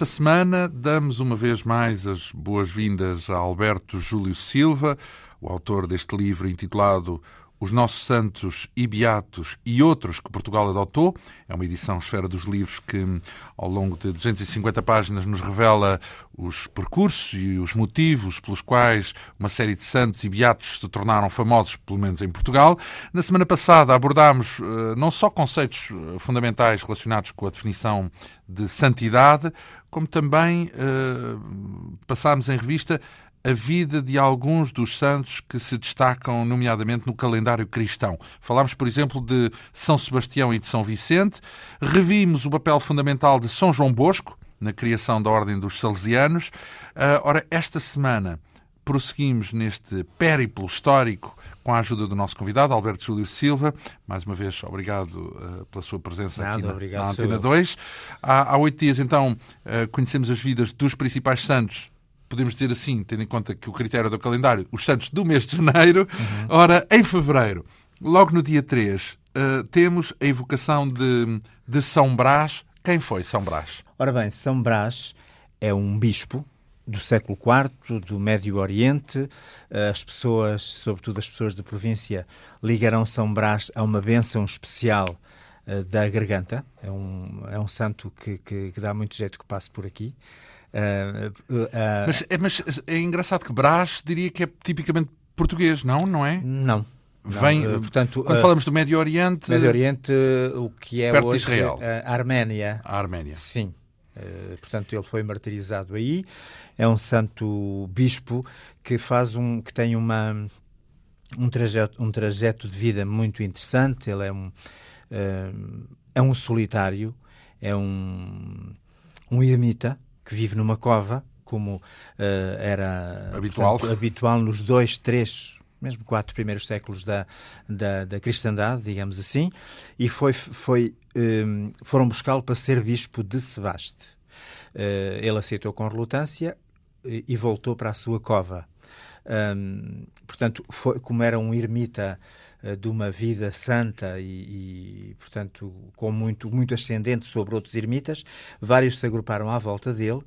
Esta semana damos uma vez mais as boas-vindas a Alberto Júlio Silva, o autor deste livro intitulado os Nossos Santos e Beatos e outros que Portugal adotou. É uma edição esfera dos livros que, ao longo de 250 páginas, nos revela os percursos e os motivos pelos quais uma série de santos e beatos se tornaram famosos, pelo menos em Portugal. Na semana passada abordámos uh, não só conceitos eh, fundamentais relacionados com a definição de santidade, como também uh, passámos em revista a vida de alguns dos santos que se destacam, nomeadamente no calendário cristão. Falámos, por exemplo, de São Sebastião e de São Vicente, revimos o papel fundamental de São João Bosco na criação da Ordem dos Salesianos. Uh, ora, esta semana prosseguimos neste périplo histórico com a ajuda do nosso convidado, Alberto Júlio Silva. Mais uma vez, obrigado uh, pela sua presença Nada, aqui na, obrigado, na Antena 2. Há, há oito dias, então, uh, conhecemos as vidas dos principais santos podemos dizer assim, tendo em conta que o critério do calendário, os santos do mês de janeiro. Uhum. Ora, em fevereiro, logo no dia 3, uh, eh, temos a evocação de, de São Brás. Quem foi São Brás? Ora bem, São Brás é um bispo do século IV, do Médio Oriente. As pessoas, sobretudo as pessoas da província, ligarão São Brás a uma bênção especial uh, da garganta. É um, é um santo que, que, que dá muito jeito que passe por aqui. Uh, uh, mas, é, mas é engraçado que Brás diria que é tipicamente português, não? Não é? Não. Vem, não, portanto, quando falamos do Médio Oriente. Médio Oriente, o que é perto hoje de Israel. a Arménia. A Arménia. Sim. portanto, ele foi martirizado aí. É um santo bispo que faz um, que tem uma um trajeto, um trajeto de vida muito interessante. Ele é um é um solitário, é um um ermita que vive numa cova, como uh, era habitual. Portanto, habitual nos dois, três, mesmo quatro primeiros séculos da, da, da cristandade, digamos assim, e foi, foi, um, eh, foram buscá-lo para ser bispo de Sebaste. Uh, ele aceitou com relutância e, e voltou para a sua cova. Um, portanto, foi, como era um ermita de uma vida santa e, e, portanto, com muito, muito ascendente sobre outros ermitas, vários se agruparam à volta dele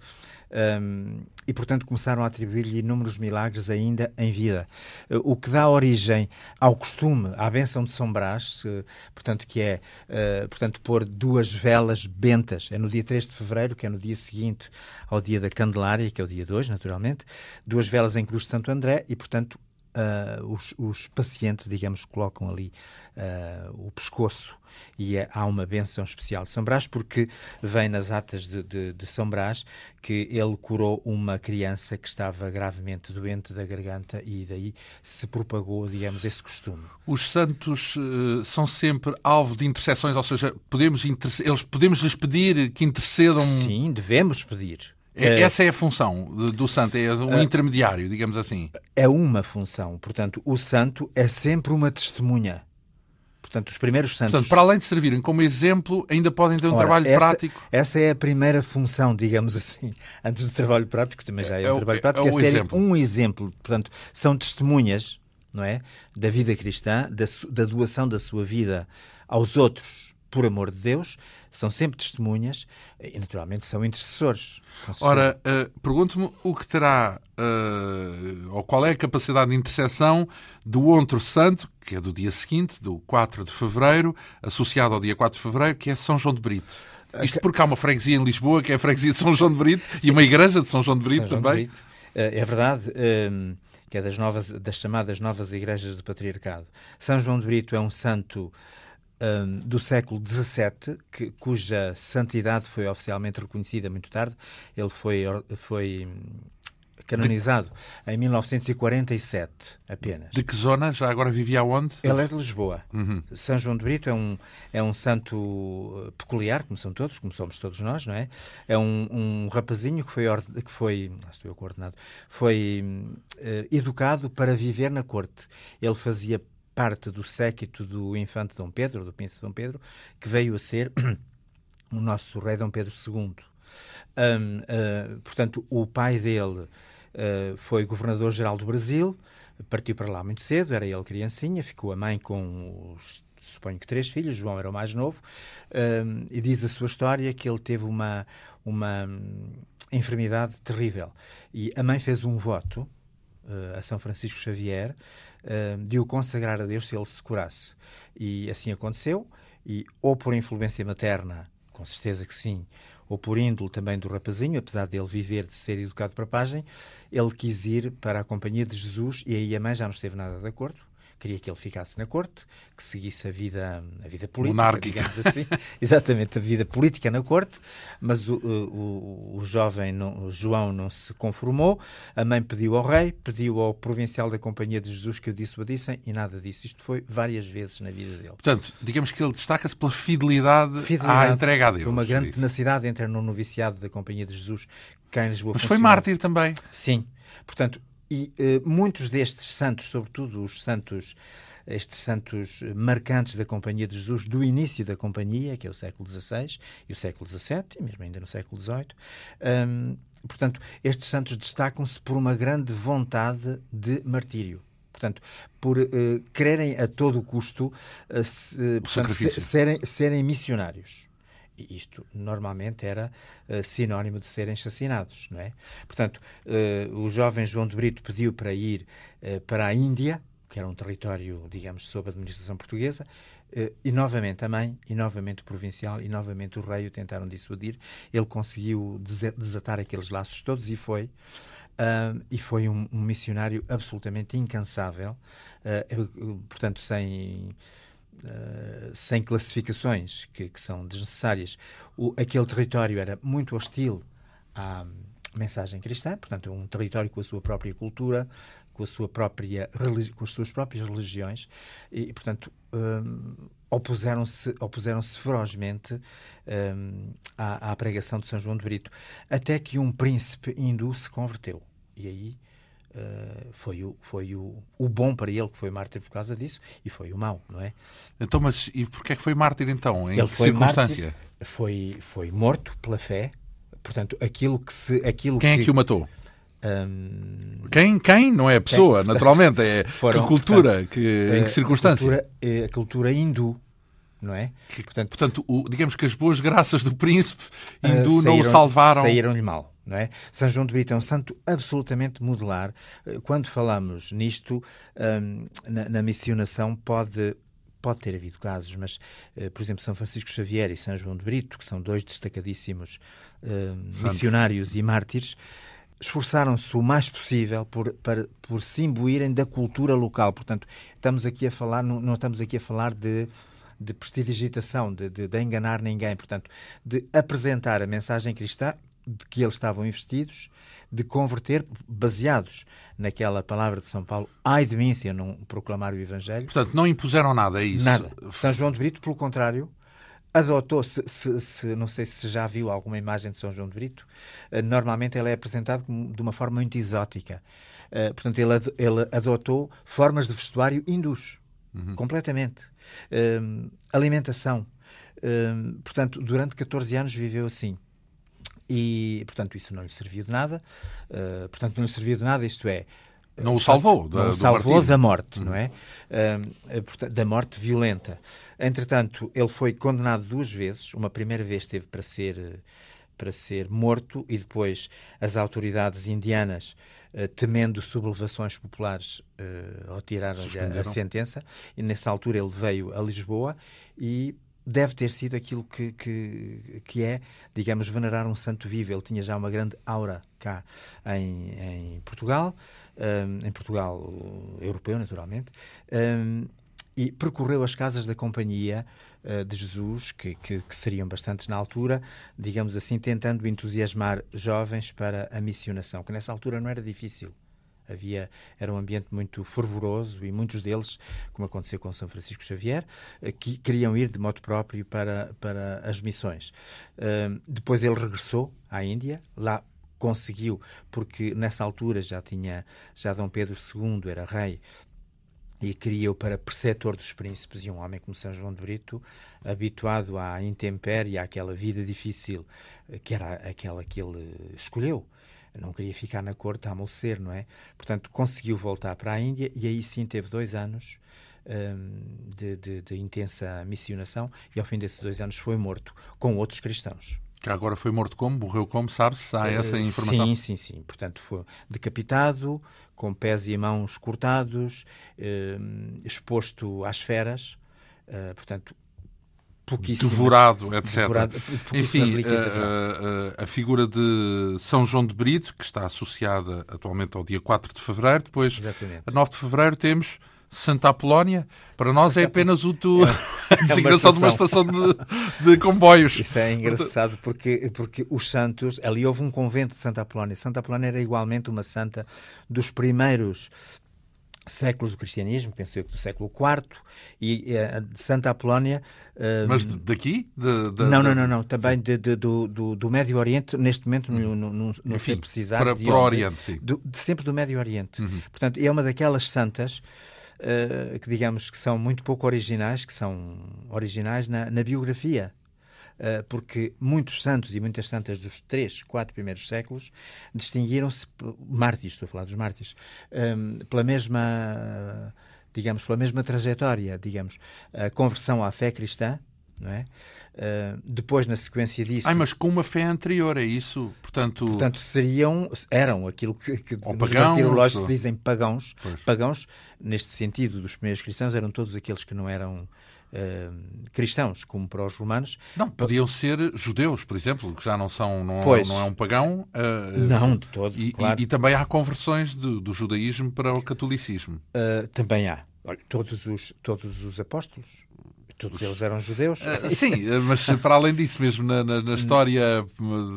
um, e, portanto, começaram a atribuir-lhe inúmeros milagres ainda em vida. Uh, o que dá origem ao costume, à benção de São Brás, uh, portanto, que é, uh, portanto, pôr duas velas bentas, é no dia 3 de fevereiro, que é no dia seguinte ao dia da Candelária, que é o dia 2, naturalmente, duas velas em cruz de Santo André e, portanto, Uh, os, os, pacientes, digamos, colocam ali uh, o pescoço e é, há uma benção especial de São Brás, porque vem nas atas de, de, de, São Brás que ele curou uma criança que estava gravemente doente da garganta e daí se propagou, digamos, esse costume. Os santos uh, são sempre alvo de intercessões, ou seja, podemos eles podemos lhes pedir que intercedam. Sim, devemos pedir. É, eh, essa é a função do santo, é um uh, intermediário, digamos assim. É uma função. Portanto, o santo é sempre uma testemunha. Portanto, os primeiros santos. Portanto, para além de servirem como exemplo, ainda podem ter um Ora, trabalho essa, prático. Essa é a primeira função, digamos assim, antes do trabalho prático, também já é, é um trabalho prático, é, é, é exemplo. um exemplo. Portanto, são testemunhas, não é, da vida cristã, da, da doação da sua vida aos outros por amor de Deus, são sempre testemunhas e, naturalmente, são intercessores. Ora, uh, pergunto-me o que terá, uh, ou qual é a capacidade de intercessão do outro santo, que é do dia seguinte, do 4 de fevereiro, associado ao dia 4 de fevereiro, que é São João de Brito. Isto porque há uma freguesia em Lisboa, que é a freguesia de São João de Brito, Sim. e uma igreja de São João de Brito João também. De Brito. É verdade. Ehm, que é das, novas, das chamadas novas igrejas do patriarcado. São João de Brito é um santo um, do século XVII, que, cuja santidade foi oficialmente reconhecida muito tarde. Ele foi, foi canonizado de... em 1947 apenas. De que zona? Já agora vivia onde? Ele é de Lisboa. Uhum. São João de Brito é um, é um santo uh, peculiar, como são todos, como somos todos nós, não é? É um, um rapazinho que foi, que foi, estou eu coordenado, foi uh, educado para viver na corte. Ele fazia parte do séquito do infante Dom Pedro, do príncipe Dom Pedro, que veio a ser o nosso rei Dom Pedro II. Um, uh, portanto, o pai dele uh, foi governador-geral do Brasil, partiu para lá muito cedo, era ele criancinha, ficou a mãe com os suponho que três filhos, João era o mais novo, um, e diz a sua história que ele teve uma, uma hum, enfermidade terrível. E a mãe fez um voto uh, a São Francisco Xavier uh, de o consagrar a Deus se ele se curasse. E assim aconteceu, e ou por influência materna, com certeza que sim, ou por índole também do rapazinho, apesar dele viver de ser educado para a pagem, ele quis ir para a companhia de Jesus e aí a mãe já não esteve nada de acordo queria que ele ficasse na corte, que seguisse a vida, a vida política, Monárquica. digamos assim. Exatamente, a vida política na corte, mas o, o, o jovem não, o João não se conformou, a mãe pediu ao rei, pediu ao provincial da Companhia de Jesus que o dissuadissem e nada disso. Isto foi várias vezes na vida dele. Portanto, digamos que ele destaca-se pela fidelidade, fidelidade, à entrega a Deus. Uma grande tenacidade, entra no noviciado da Companhia de Jesus, cá em Lisboa. Mas foi mártir também. Sim. Portanto, e uh, muitos destes santos, sobretudo os santos, estes santos marcantes da Companhia de Jesus, do início da Companhia, que é o século XVI e o século XVII, e mesmo ainda no século XVIII, um, portanto, estes santos destacam-se por uma grande vontade de martírio portanto, por uh, quererem a todo custo uh, se, uh, portanto, serem, serem missionários. Isto normalmente era uh, sinónimo de serem assassinados, não é? Portanto, uh, o jovem João de Brito pediu para ir uh, para a Índia, que era um território, digamos, sob administração portuguesa, e novamente a mãe, e novamente o provincial, e novamente o rei o tentaram dissuadir. Ele conseguiu desatar aqueles laços todos e foi. e foi um, um, missionário absolutamente incansável, portanto, sem uh, sem classificações que, que são desnecessárias. O, aquele território era muito hostil à mensagem cristã, portanto, um território com a sua própria cultura, com a sua própria com as suas próprias religiões e, portanto um, opuseram-se opuseram-se ferozmente um, à, à, pregação de São João de Brito até que um príncipe hindu se converteu e aí Uh, foi, o, foi o, o bom para ele que foi mártir por causa disso e foi o mau, não é? Então, mas e porquê é que foi mártir então? Em ele que circunstância? Mártir, foi, foi morto pela fé, portanto, aquilo que se. Aquilo Quem que, é que o matou? Um... Quem, quem? Não é a pessoa, quem? naturalmente, é Foram, que cultura, portanto, que, em que circunstância? A cultura, a cultura hindu, não é? Que, portanto, portanto o, digamos que as boas graças do príncipe hindu uh, saíram, não o salvaram. Saíram-lhe mal. Não é? São João de Brito é um santo absolutamente modular. Eh, quando falamos nisto, um, na, na missionação, pode pode ter havido casos, mas, uh, por exemplo, São Francisco Xavier e São João de Brito, que são dois destacadíssimos uh, missionários e mártires, esforçaram-se o mais possível por, para, por se imbuírem da cultura local. Portanto, estamos aqui a falar, não, não estamos aqui a falar de de prestidigitação, de, de, de enganar ninguém, portanto, de apresentar a mensagem cristã de que eles estavam investidos, de converter, baseados naquela palavra de São Paulo, ai de mim se eu não proclamar o Evangelho. Portanto, não impuseram nada, é isso? Nada. São João de Brito, pelo contrário, adotou, se, se, se, não sei se já viu alguma imagem de São João de Brito, eh, normalmente ele é apresentado de uma forma muito exótica. Uh, portanto, ele, ele, adotou formas de vestuário hindus, uhum. completamente. Uh, alimentação. Uh, portanto, durante 14 anos viveu assim. E, portanto, isso não lhe serviu de nada. Uh, portanto, não lhe serviu de nada, isto é. Não o salvou da, não o salvou da morte, não é? Uh, da morte violenta. Entretanto, ele foi condenado duas vezes. Uma primeira vez teve para ser, para ser morto e depois as autoridades indianas, temendo sublevações populares, uh, retiraram a, a sentença. E nessa altura ele veio a Lisboa e deve ter sido aquilo que, que, que é, digamos, venerar um santo vivo. Ele tinha já uma grande aura cá em, em Portugal, um, em Portugal europeu, naturalmente, um, e percorreu as casas da companhia uh, de Jesus, que, que, que, seriam bastantes na altura, digamos assim, tentando entusiasmar jovens para a missionação, que nessa altura não era difícil. Havia, era um ambiente muito fervoroso e muitos deles, como aconteceu com São Francisco Xavier, eh, que queriam ir de modo próprio para, para as missões. Uh, depois ele regressou à Índia, lá conseguiu, porque nessa altura já tinha, já Dom Pedro II era rei e queria-o para preceptor dos príncipes e um homem como São João de Brito, habituado à intempérie, àquela vida difícil, eh, que era aquela que ele escolheu não queria ficar na corte a amolecer, não é? Portanto, conseguiu voltar para a Índia e aí sim teve dois anos um, de, de, de, intensa missionação e ao fim desses dois anos foi morto com outros cristãos. Que agora foi morto como? Morreu como? Sabe-se? Há essa informação? Sim, sim, sim. Portanto, foi decapitado, com pés e mãos cortados, um, exposto às feras. Uh, portanto, devorado, etc. Devorado, Enfim, a, a, eh, eh, a, figura de São João de Brito, que está associada atualmente ao dia 4 de fevereiro, depois, Exatamente. a 9 de fevereiro, temos Santa Apolónia. Para nós é apenas o tu... É, a designação é de uma estação de, de, comboios. Isso é engraçado porque, porque os santos, ali houve um convento de Santa Apolónia. Santa Apolónia era igualmente uma santa dos primeiros séculos do cristianismo, penso eu que do século IV, e uh, de Santa Apolónia. Uh, Mas daqui? De, de, não, não, não, não, também de, do, do, do, Médio Oriente, neste momento não, não, não, não sei precisar. Para, para o Oriente, sim. Do, sempre do Médio Oriente. Uhum. Portanto, é uma daquelas santas uh, que, digamos, que são muito pouco originais, que são originais na, na biografia eh, porque muitos santos e muitas santas dos três, quatro primeiros séculos distinguiram-se, mártires, estou a falar dos mártires, ehm, pela mesma, digamos, pela mesma trajetória, digamos, a conversão à fé cristã, é? Uh, depois, na sequência disso. Ai, mas com uma fé anterior, é isso? Portanto, Portanto seriam, eram aquilo que, que nos martirológios ou... se dizem pagãos. Pois. Pagãos, neste sentido, dos primeiros cristãos, eram todos aqueles que não eram Uh, cristãos, como para os romanos. Não, podiam ser judeus, por exemplo, que já não são, não, pois, não é um pagão. Uh, não, de todo. E, claro. e, e, também há conversões do, do judaísmo para o catolicismo. Uh, também há. Olha, todos os, todos os apóstolos, todos eles eram judeus. Uh, sim, mas para além disso, mesmo na, na, na história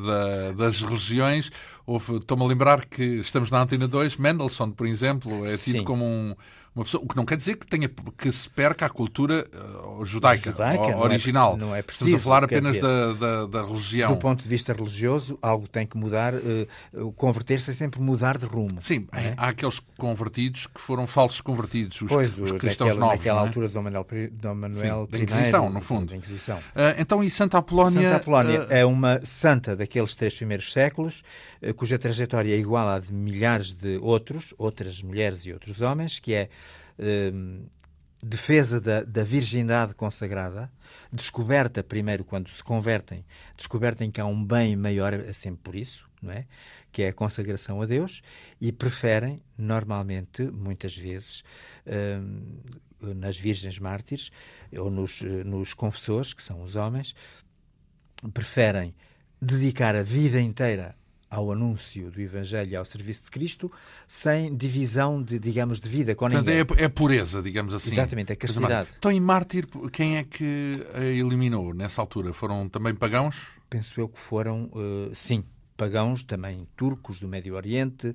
da, das religiões, estou-me a lembrar que estamos na Antena 2, Mendelssohn, por exemplo, é tido sim. como um, uma pessoa, o que não quer dizer que, tenha, que se perca a cultura uh, judaica, judaica original. Não é, não é preciso, Estamos a falar apenas dizer, da, da, da, religião. Do ponto de vista religioso, algo tem que mudar. Uh, Converter-se é sempre mudar de rumo. Sim, é? há aqueles convertidos que foram falsos convertidos, os, pois, os cristãos daquela, novos. Naquela é? altura de Dom Manuel, Dom Manuel Sim, da Inquisição, no fundo. Da Inquisição. Uh, então, e Santa Apolónia? Santa Apolónia é uma santa daqueles três primeiros séculos, cuja trajetória é igual à de milhares de outros, outras mulheres e outros homens, que é defesa da, da, virgindade consagrada, descoberta primeiro quando se convertem, descobertem que há um bem maior, é sempre por isso, não é? Que é a consagração a Deus, e preferem, normalmente, muitas vezes, ehm, nas virgens mártires ou nos, nos confessores, que são os homens, preferem dedicar a vida inteira ao anúncio do Evangelho e ao serviço de Cristo, sem divisão de, digamos, de vida com Portanto, ninguém. É, é pureza, digamos assim. Exatamente, é castidade. Então, em Mártir, quem é que a eliminou nessa altura? Foram também pagãos? Penso eu que foram, uh, sim, pagãos, também turcos do Médio Oriente,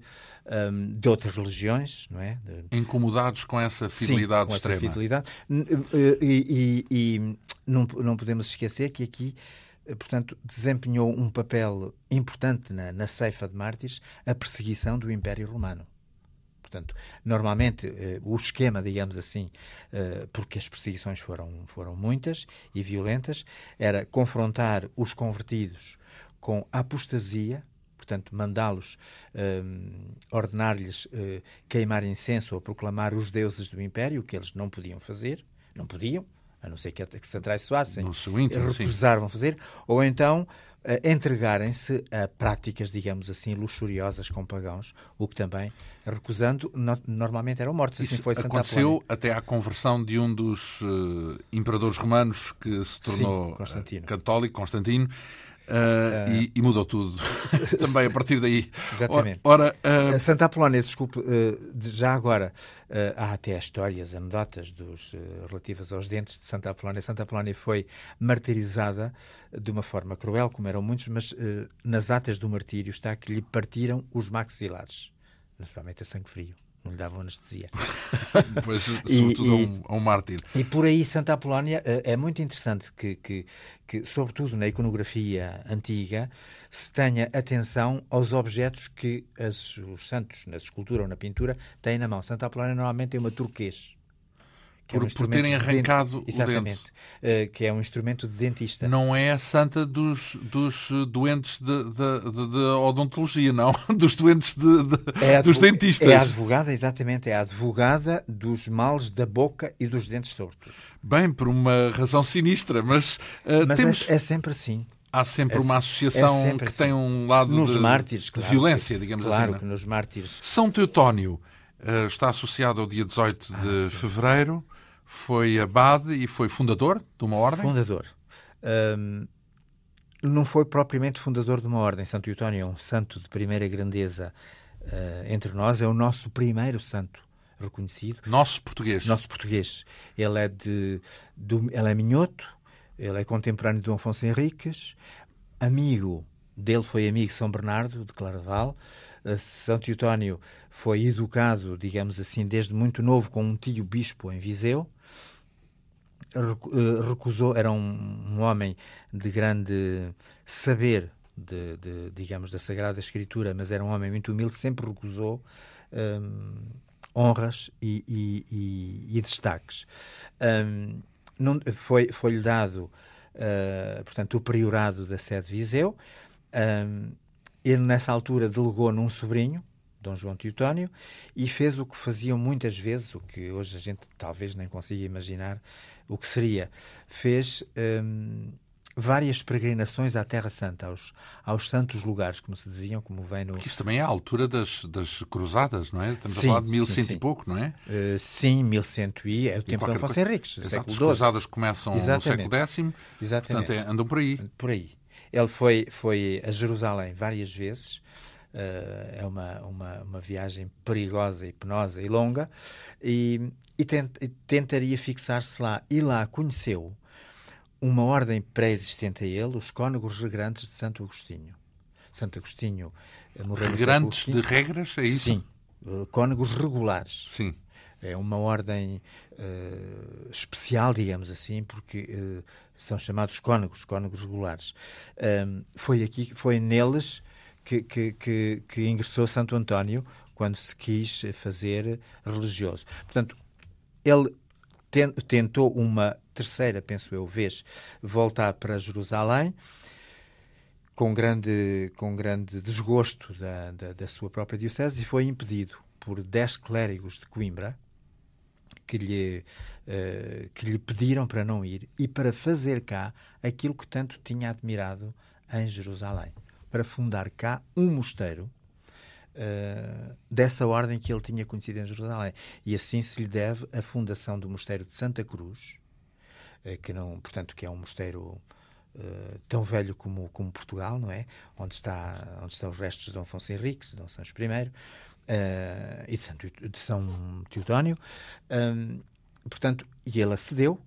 um, de outras religiões, não é? Incomodados com essa fidelidade sim, com extrema. Essa fidelidade. E, e, e não, não podemos esquecer que aqui eh, portanto, desempenhou um papel importante na, na ceifa de mártires a perseguição do Império Romano. Portanto, normalmente eh, o esquema, digamos assim, eh, porque as perseguições foram, foram muitas e violentas, era confrontar os convertidos com apostasia, portanto, mandá-los, eh, ordenar-lhes eh, queimar incenso ou proclamar os deuses do Império, que eles não podiam fazer, não podiam, a não ser que, que se atraiçoassem, recusaram fazer, ou então uh, entregarem-se a práticas, digamos assim, luxuriosas com pagãos, o que também, recusando, no, normalmente eram mortos. Assim Isso foi Santa aconteceu até à conversão de um dos uh, imperadores romanos que se tornou Sim, católico, Constantino, Uh, e, e, mudou tudo também a partir daí. Exatamente. Ora, uh... Santa Apolónia, desculpe, já agora há até histórias, anedotas dos, relativas aos dentes de Santa Apolónia. Santa Apolónia foi martirizada de uma forma cruel, como eram muitos, mas nas atas do martírio está que lhe partiram os maxilares, naturalmente a sangue frio não lhe davam anestesia. pois, sobretudo e, a, um, a um mártir. E por aí Santa Apolónia eh, é muito interessante que, que, que, sobretudo na iconografia antiga, se tenha atenção aos objetos que as, os santos, na escultura ou na pintura, têm na mão. Santa Apolónia normalmente tem uma turquês, que é por, um por terem arrancado de, o dente. Uh, que é um instrumento de dentista. Não é a santa dos, dos doentes de, de, de, de odontologia, não. Dos doentes é dos dentistas. É a advogada, exatamente, é a advogada dos males da boca e dos dentes, sobretudo. Bem, por uma razão sinistra, mas, uh, mas temos... é, é sempre assim. Há sempre é, uma associação é que assim. tem um lado nos de, mártires, claro, de violência, digamos claro assim. Claro que nos mártires. São Teutónio uh, está associado ao dia 18 de ah, fevereiro, foi abade e foi fundador de uma ordem? Fundador. Um, não foi propriamente fundador de uma ordem. Santo Teutónio é um santo de primeira grandeza uh, entre nós, é o nosso primeiro santo reconhecido. Nosso português. Nosso português. Ele é de, do, ele é minhoto, ele é contemporâneo de Dom Afonso Henriques, amigo dele foi amigo de São Bernardo de Claraval. Uh, São Teutónio foi educado, digamos assim, desde muito novo com um tio bispo em Viseu. Eh, recusou, era um, um homem de grande saber, de, de, digamos, da Sagrada Escritura, mas era um homem muito humilde, sempre recusou um, honras e, e, e, e destaques. Um, não, foi, foi-lhe dado, uh, portanto, o priorado da sede de Viseu. Um, ele, nessa altura, delegou num sobrinho, Dom João Teutónio, e fez o que faziam muitas vezes, o que hoje a gente talvez nem consiga imaginar o que seria. Fez um, várias peregrinações à Terra Santa, aos, aos santos lugares, como se diziam, como vem no... Porque isso também é a altura das, das cruzadas, não é? Estamos sim, a falar de 1100 sim, e pouco, não é? Uh, sim, 1100 e é o tempo de Afonso Henriques, Exato, século As cruzadas começam Exatamente. no século X, Exatamente. portanto é, andam por aí. Por aí. Ele foi, foi a Jerusalém várias vezes, é uma, uma, uma viagem perigosa e penosa e longa, e, e, tent, e tentaria fixar-se lá. E lá conheceu uma ordem pré-existente a ele, os cônegos regrantes de Santo Agostinho. Santo Agostinho eh, Regrantes de regras, é isso? Sim, eh, cônegos regulares. Sim. É uma ordem uh, especial, digamos assim, porque uh, são chamados cônegos, cônegos regulares. Um, foi aqui, foi neles que, que, que, que ingressou Santo António quando se quis fazer religioso. Portanto, ele tentou uma terceira, penso eu, vez voltar para Jerusalém com grande, com grande desgosto da, da, da sua própria diocese e foi impedido por dez clérigos de Coimbra que lhe, uh, que lhe pediram para não ir e para fazer cá aquilo que tanto tinha admirado em Jerusalém, para fundar cá um mosteiro uh, dessa ordem que ele tinha conhecido em Jerusalém. E assim se lhe deve a fundação do mosteiro de Santa Cruz, uh, que não, portanto, que é um mosteiro Uh, tão velho como, como Portugal, não é? Onde, está, onde estão os restos de Dom Afonso Henriques, de Dom Sancho I uh, e de, Santo, de São Teodónio. Um, portanto, e ele acedeu,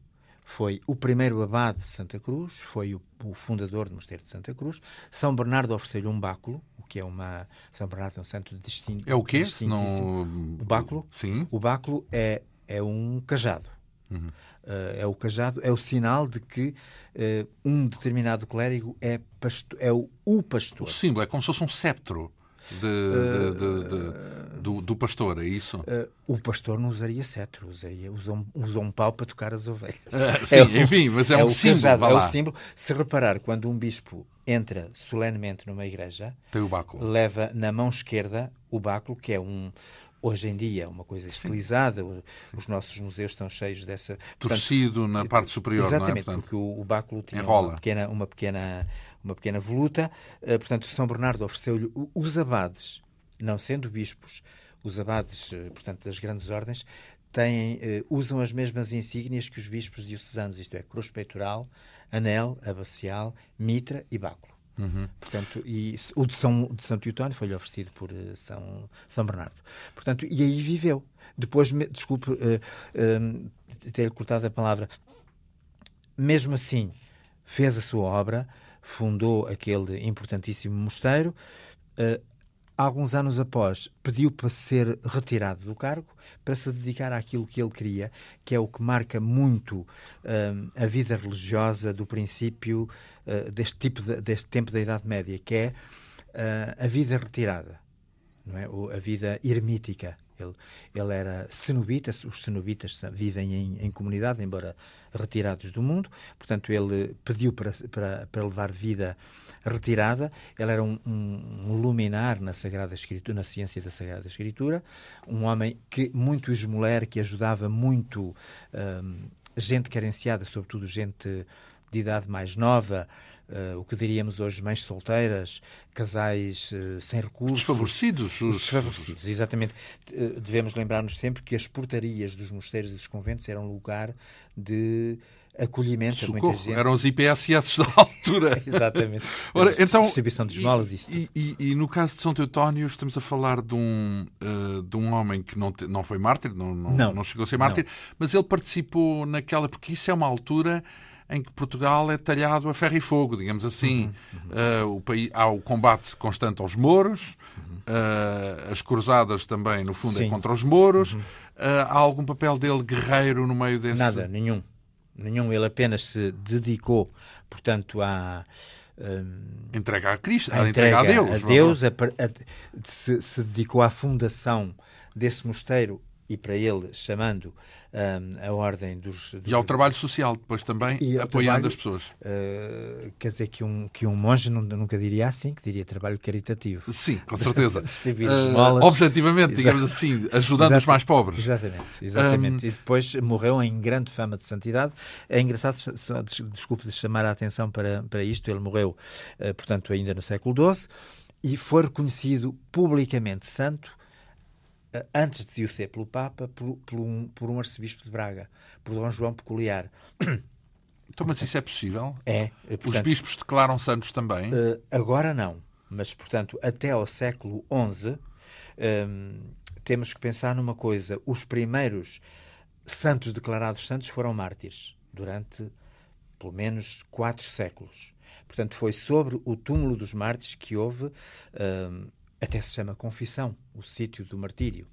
foi o primeiro abade de Santa Cruz, foi o, o fundador do Mosteiro de Santa Cruz. São Bernardo ofereceu-lhe um báculo, que é uma. São Bernardo é um santo distinto. É o quê? Não... O báculo? Sim. O báculo é, é um cajado. Uhum. Uh, é o cajado, é o sinal de que uh, um determinado clérigo é, pasto é o, o pastor. O símbolo é como se fosse um ceptro de, de, do, do, pastor, é isso? Uh, o pastor não usaria cetro, usaria, usa, um, usa um pau para tocar as ovelhas. Uh, sim, é enfim, mas é, é um símbolo. Cajado, é o símbolo. Se reparar, quando um bispo entra solenemente numa igreja, Tem o báculo. leva na mão esquerda o báculo, que é um hoje em dia uma coisa estilizada. Sim. Os nossos museus estão cheios dessa. Torcido Portanto, na parte superior, exatamente, é? Portanto, porque o, o báculo tinha enrola. uma pequena, uma pequena uma pequena voluta. Uh, portanto, São Bernardo ofereceu-lhe os abades, não sendo bispos, os abades, uh, portanto, das grandes ordens, têm, uh, usam as mesmas insígnias que os bispos diocesanos, isto é, cruz peitoral, anel, abacial, mitra e báculo. Uhum. Portanto, e o de São, de São Teutónio foi-lhe oferecido por São, São Bernardo. Portanto, e aí viveu. Depois, me, desculpe uh, uh, ter cortado a palavra, mesmo assim, fez a sua obra, fundou aquele importantíssimo mosteiro. Uh, alguns anos após, pediu para ser retirado do cargo para se dedicar àquilo que ele queria, que é o que marca muito uh, a vida religiosa do princípio uh, deste tipo de, deste tempo da Idade Média, que é a vida retirada, não é? a vida ermítica, Ele, ele era cenobita, os cenobitas vivem em, em, comunidade, embora retirados do mundo, portanto, ele pediu para, para, para levar vida retirada. Ele era um, um, um, luminar na Sagrada Escritura, na ciência da Sagrada Escritura, um homem que muito esmoler, que ajudava muito hum, gente carenciada, sobretudo gente de idade mais nova, uh, o que diríamos hoje mães solteiras, casais uh, sem recursos. Desfavorecidos. Os desfavorecidos, exatamente. Uh, devemos lembrar-nos sempre que as portarias dos mosteiros e dos conventos eram lugar de acolhimento Socorro, a muita gente. Eram os IPSS da altura. Exatamente. Ora, então, distribuição de esmolas e, e, e, e, no caso de São Teotónio estamos a falar de um, de um homem que não, te, não foi mártir, não, não, não. não chegou a ser mártir, não. mas ele participou naquela, porque isso é uma altura em que Portugal é talhado a ferro e fogo, digamos assim. Uhum, uhum. Uh, o país, há o combate constante aos mouros, uhum. uh, as cruzadas também, no fundo, é Sim. é contra os mouros. Uh, há algum papel dele guerreiro no meio desse... Nada, nenhum. Nenhum. Ele apenas se dedicou, portanto, a... Um, entrega a Cristo, a, a entrega, a Deus. A Deus a, a, se, se dedicou à fundação desse mosteiro e para ele chamando a ordem dos, dos, E ao trabalho social, depois também, apoiando trabalho, as pessoas. Uh, quer dizer que um, que um monge nunca diria assim, que diria trabalho caritativo. Sim, com certeza. Distribuir uh, Objetivamente, digamos assim, ajudando Exato. os mais pobres. Exatamente, exatamente. Um... E depois morreu em grande fama de santidade. É engraçado, desculpe de chamar a atenção para, para isto, ele morreu, uh, portanto, ainda no século XII, e foi reconhecido publicamente santo eh, antes de o ser pelo Papa, por, por, um, por um arcebispo de Braga, por Dom João Peculiar. Então, mas isso é possível? É. Eh, portanto, Os bispos declaram santos também? Uh, agora não. Mas, portanto, até ao século XI, ehm, temos que pensar numa coisa. Os primeiros santos declarados santos foram mártires, durante pelo menos quatro séculos. Portanto, foi sobre o túmulo dos mártires que houve... Ehm, até se chama confissão, o sítio do martírio.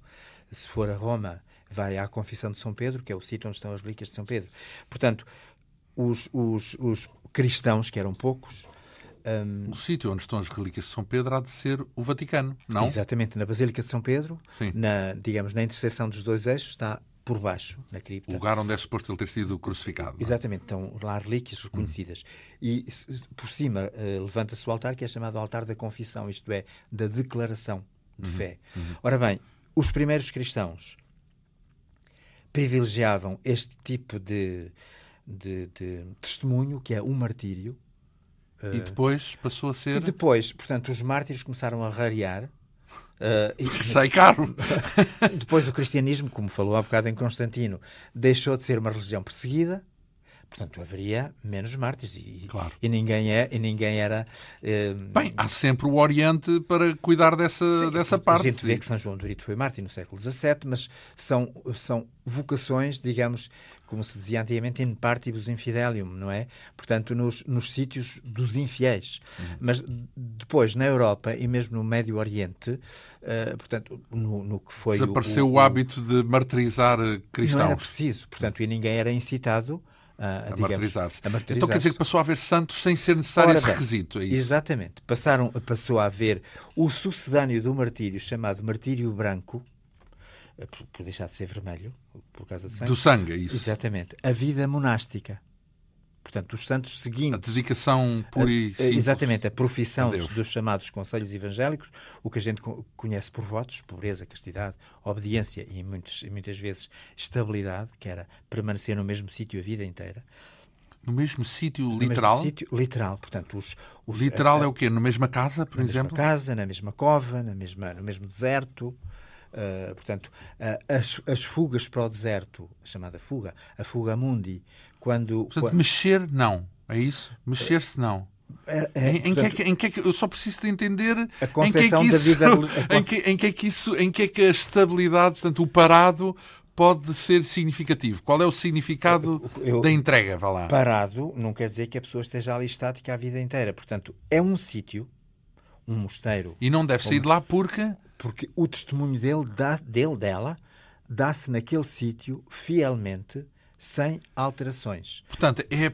Se for a Roma, vai à confissão de São Pedro, que é o sítio onde estão as relíquias de São Pedro. Portanto, os, os, os cristãos, que eram poucos, um... O sítio onde estão as relíquias de São Pedro há de ser o Vaticano, não? Exatamente, na Basílica de São Pedro, Sim. na, digamos, na interseção dos dois eixos, está por baixo, na cripta. O lugar onde é suposto ele ter sido crucificado. É? Exatamente, estão lá relíquias reconhecidas. Hum. E por cima uh, levanta-se o altar, que é chamado altar da confissão, isto é, da declaração de uhum. fé. Uhum. Ora bem, os primeiros cristãos privilegiavam este tipo de, de, de testemunho, que é o martírio. E depois passou a ser. E depois, portanto, os mártires começaram a rarear Uh, e, Sai caro. depois o cristianismo, como falou há bocado em Constantino, deixou de ser uma religião perseguida, portanto haveria menos mártires e, claro. e ninguém é e ninguém era eh, bem há sempre o Oriente para cuidar dessa sim, dessa parte a gente vê que São João do Rito foi mártir no século XVII mas são são vocações digamos como se dizia antigamente, in partibus infidelium, não é? Portanto, nos, nos sítios dos infiéis. Uhum. Mas depois, na Europa e mesmo no Médio Oriente, uh, portanto, no, no, que foi. Desapareceu o, o, o, hábito de martirizar cristãos. Não era preciso, portanto, e ninguém era incitado. A, a martirizar-se. Martirizar então quer dizer que passou a haver santos sem ser necessário Ora, esse requisito, é isso? Exatamente. Passaram, passou a haver o sucedâneo do martírio, chamado martírio branco, eh, por, por, deixar de ser vermelho, por causa do sangue. Do sangue, é isso. Exatamente. A vida monástica. Portanto, os santos seguintes. A dedicação pura e simples. Exatamente, a profissão dos, dos, chamados conselhos evangélicos, o que a gente conhece por votos, pobreza, castidade, obediência e muitas, muitas vezes estabilidade, que era permanecer no mesmo sítio a vida inteira. No mesmo sítio literal? No mesmo sítio literal, portanto, os, os literal a, a, é o quê? Na mesma casa, por na exemplo? Na mesma casa, na mesma cova, na mesma, no mesmo deserto. Uh, portanto, uh, as, as, fugas para o deserto, a chamada fuga, a fuga mundi, quando. Portanto, quando... mexer, não. É isso? Mexer-se, não. É, é, em, em, que é que, em, que é que, eu só preciso de entender a em que é que isso, vida, em, que, em que é que isso, em que é que a estabilidade, portanto, o parado pode ser significativo? Qual é o significado eu, da entrega? Vá lá. Parado não quer dizer que a pessoa esteja ali estática a vida inteira. Portanto, é um sítio, um mosteiro. E não deve sair de lá porque porque o testemunho dele, dá, dele dela, dá-se naquele sítio fielmente, sem alterações. Portanto, é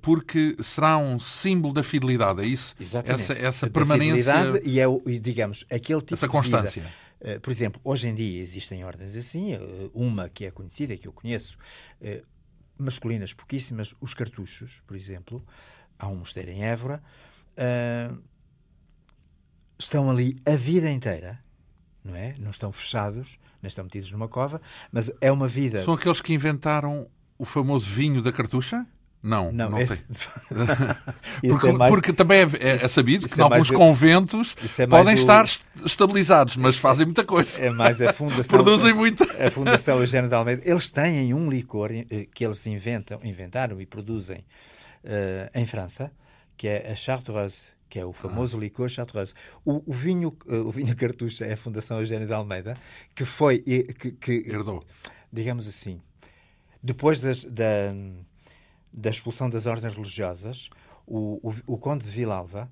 porque será um símbolo da fidelidade, é isso? Exatamente. Essa, essa permanência. E é, digamos, aquele tipo essa constância. de vida Uh, por exemplo, hoje em dia existem ordens assim, uh, uma que é conhecida, que eu conheço, uh, masculinas pouquíssimas, os cartuchos, por exemplo, há um mosteiro em Évora, estão ali a vida inteira, não é? Não estão fechados, não estão metidos numa cova, mas é uma vida. São aqueles que inventaram o famoso vinho da cartucha? Não, não, não esse... tem. porque, é mais... porque, também é, é, é sabido que em é alguns conventos é podem o... estar estabilizados, mas fazem muita coisa. É mais a Fundação. Produzem muito. A Fundação Eugênio de Almeida. Eles têm um licor eh, que eles inventam, inventaram e produzem uh, em França, que é a Chartreuse que é o famoso ah. licor Chartreuse. O, o, vinho, uh, o vinho cartucha é a Fundação Eugênio de Almeida, que foi... Que, que, Herdou. Digamos assim, depois das, da da expulsão das ordens religiosas, o, o, o conde de Vilalva,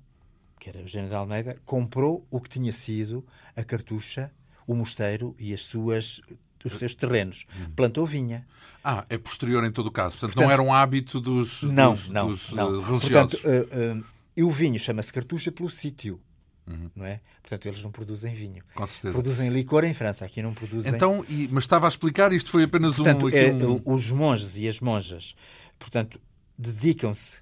que era Eugênio de Almeida, comprou o que tinha sido a cartucha, o mosteiro e as suas os seus terrenos. Hum. Plantou vinha. Ah, é posterior em todo o caso. Portanto, Portanto não era um hábito dos, não, dos, não, dos não. Uh, religiosos. Portanto, uh, uh, e o vinho chama-se cartucha pelo sítio. Uhum. Não é? Portanto, eles não produzem vinho. Com certeza. Produzem licor em França, aqui não produzem. Então, e, mas estava a explicar, isto foi apenas Portanto, um, é, um... Os monges e as monjas, portanto, dedicam-se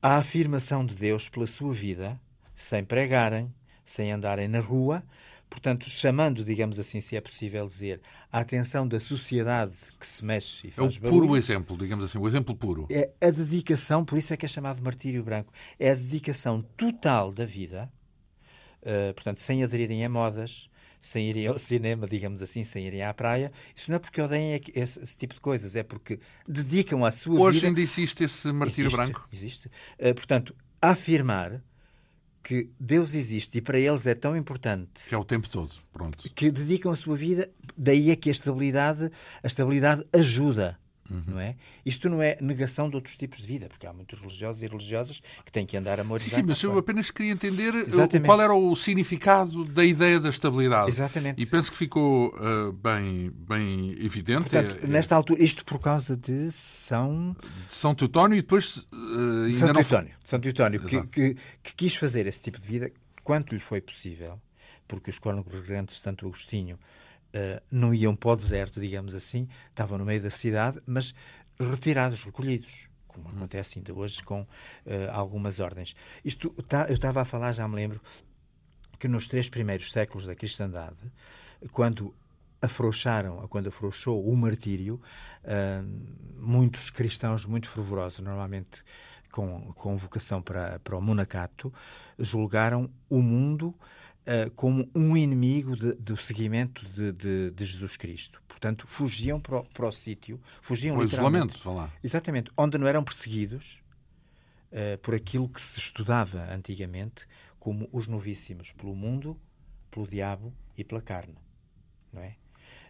à afirmação de Deus pela sua vida, sem pregarem, sem andarem na rua, portanto, chamando, digamos assim, se é possível dizer, a atenção da sociedade que se mexe e faz É o puro barulho. exemplo, digamos assim, o exemplo puro. É a dedicação, por isso é que é chamado martírio branco, é a dedicação total da vida, uh, portanto, sem aderirem a modas, sem irem ao cinema, digamos assim, sem irem à praia. Isso não é porque odeiem esse, esse tipo de coisas, é porque dedicam a sua Hoje vida... Hoje ainda existe esse martírio existe, branco? Existe. Uh, portanto, afirmar que Deus existe e para eles é tão importante que é o tempo todo, pronto. Que dedicam a sua vida, daí é que a estabilidade, a estabilidade ajuda Uhum. Não é? Isto não é negação de outros tipos de vida, porque há muitos religiosos e religiosas que têm que andar a morrer. Sim, sim, mas eu apenas queria entender uh, Exatamente. qual era o significado da ideia da estabilidade. Exatamente. E penso que ficou uh, bem, bem evidente. Portanto, é, nesta altura, isto por causa de São... São Teutónio e depois uh, ainda São não... Teutónio, São Teutónio que, que, que quis fazer esse tipo de vida quanto lhe foi possível, porque os cônegos grandes de Santo Agostinho uh, não iam para o deserto, digamos assim, estavam no meio da cidade, mas retirados, recolhidos, como hum. acontece ainda hoje com uh, algumas ordens. Isto, tá, eu estava a falar, já me lembro, que nos três primeiros séculos da cristandade, quando afrouxaram, quando afrouxou o martírio, uh, muitos cristãos muito fervorosos, normalmente com, com vocação para, para o monacato, julgaram o mundo uh, como um inimigo de, do seguimento de, de, de, Jesus Cristo. Portanto, fugiam para o, para o sítio, fugiam o isolamento, falar. Exatamente, onde não eram perseguidos uh, por aquilo que se estudava antigamente como os novíssimos, pelo mundo, pelo diabo e pela carne. Não é?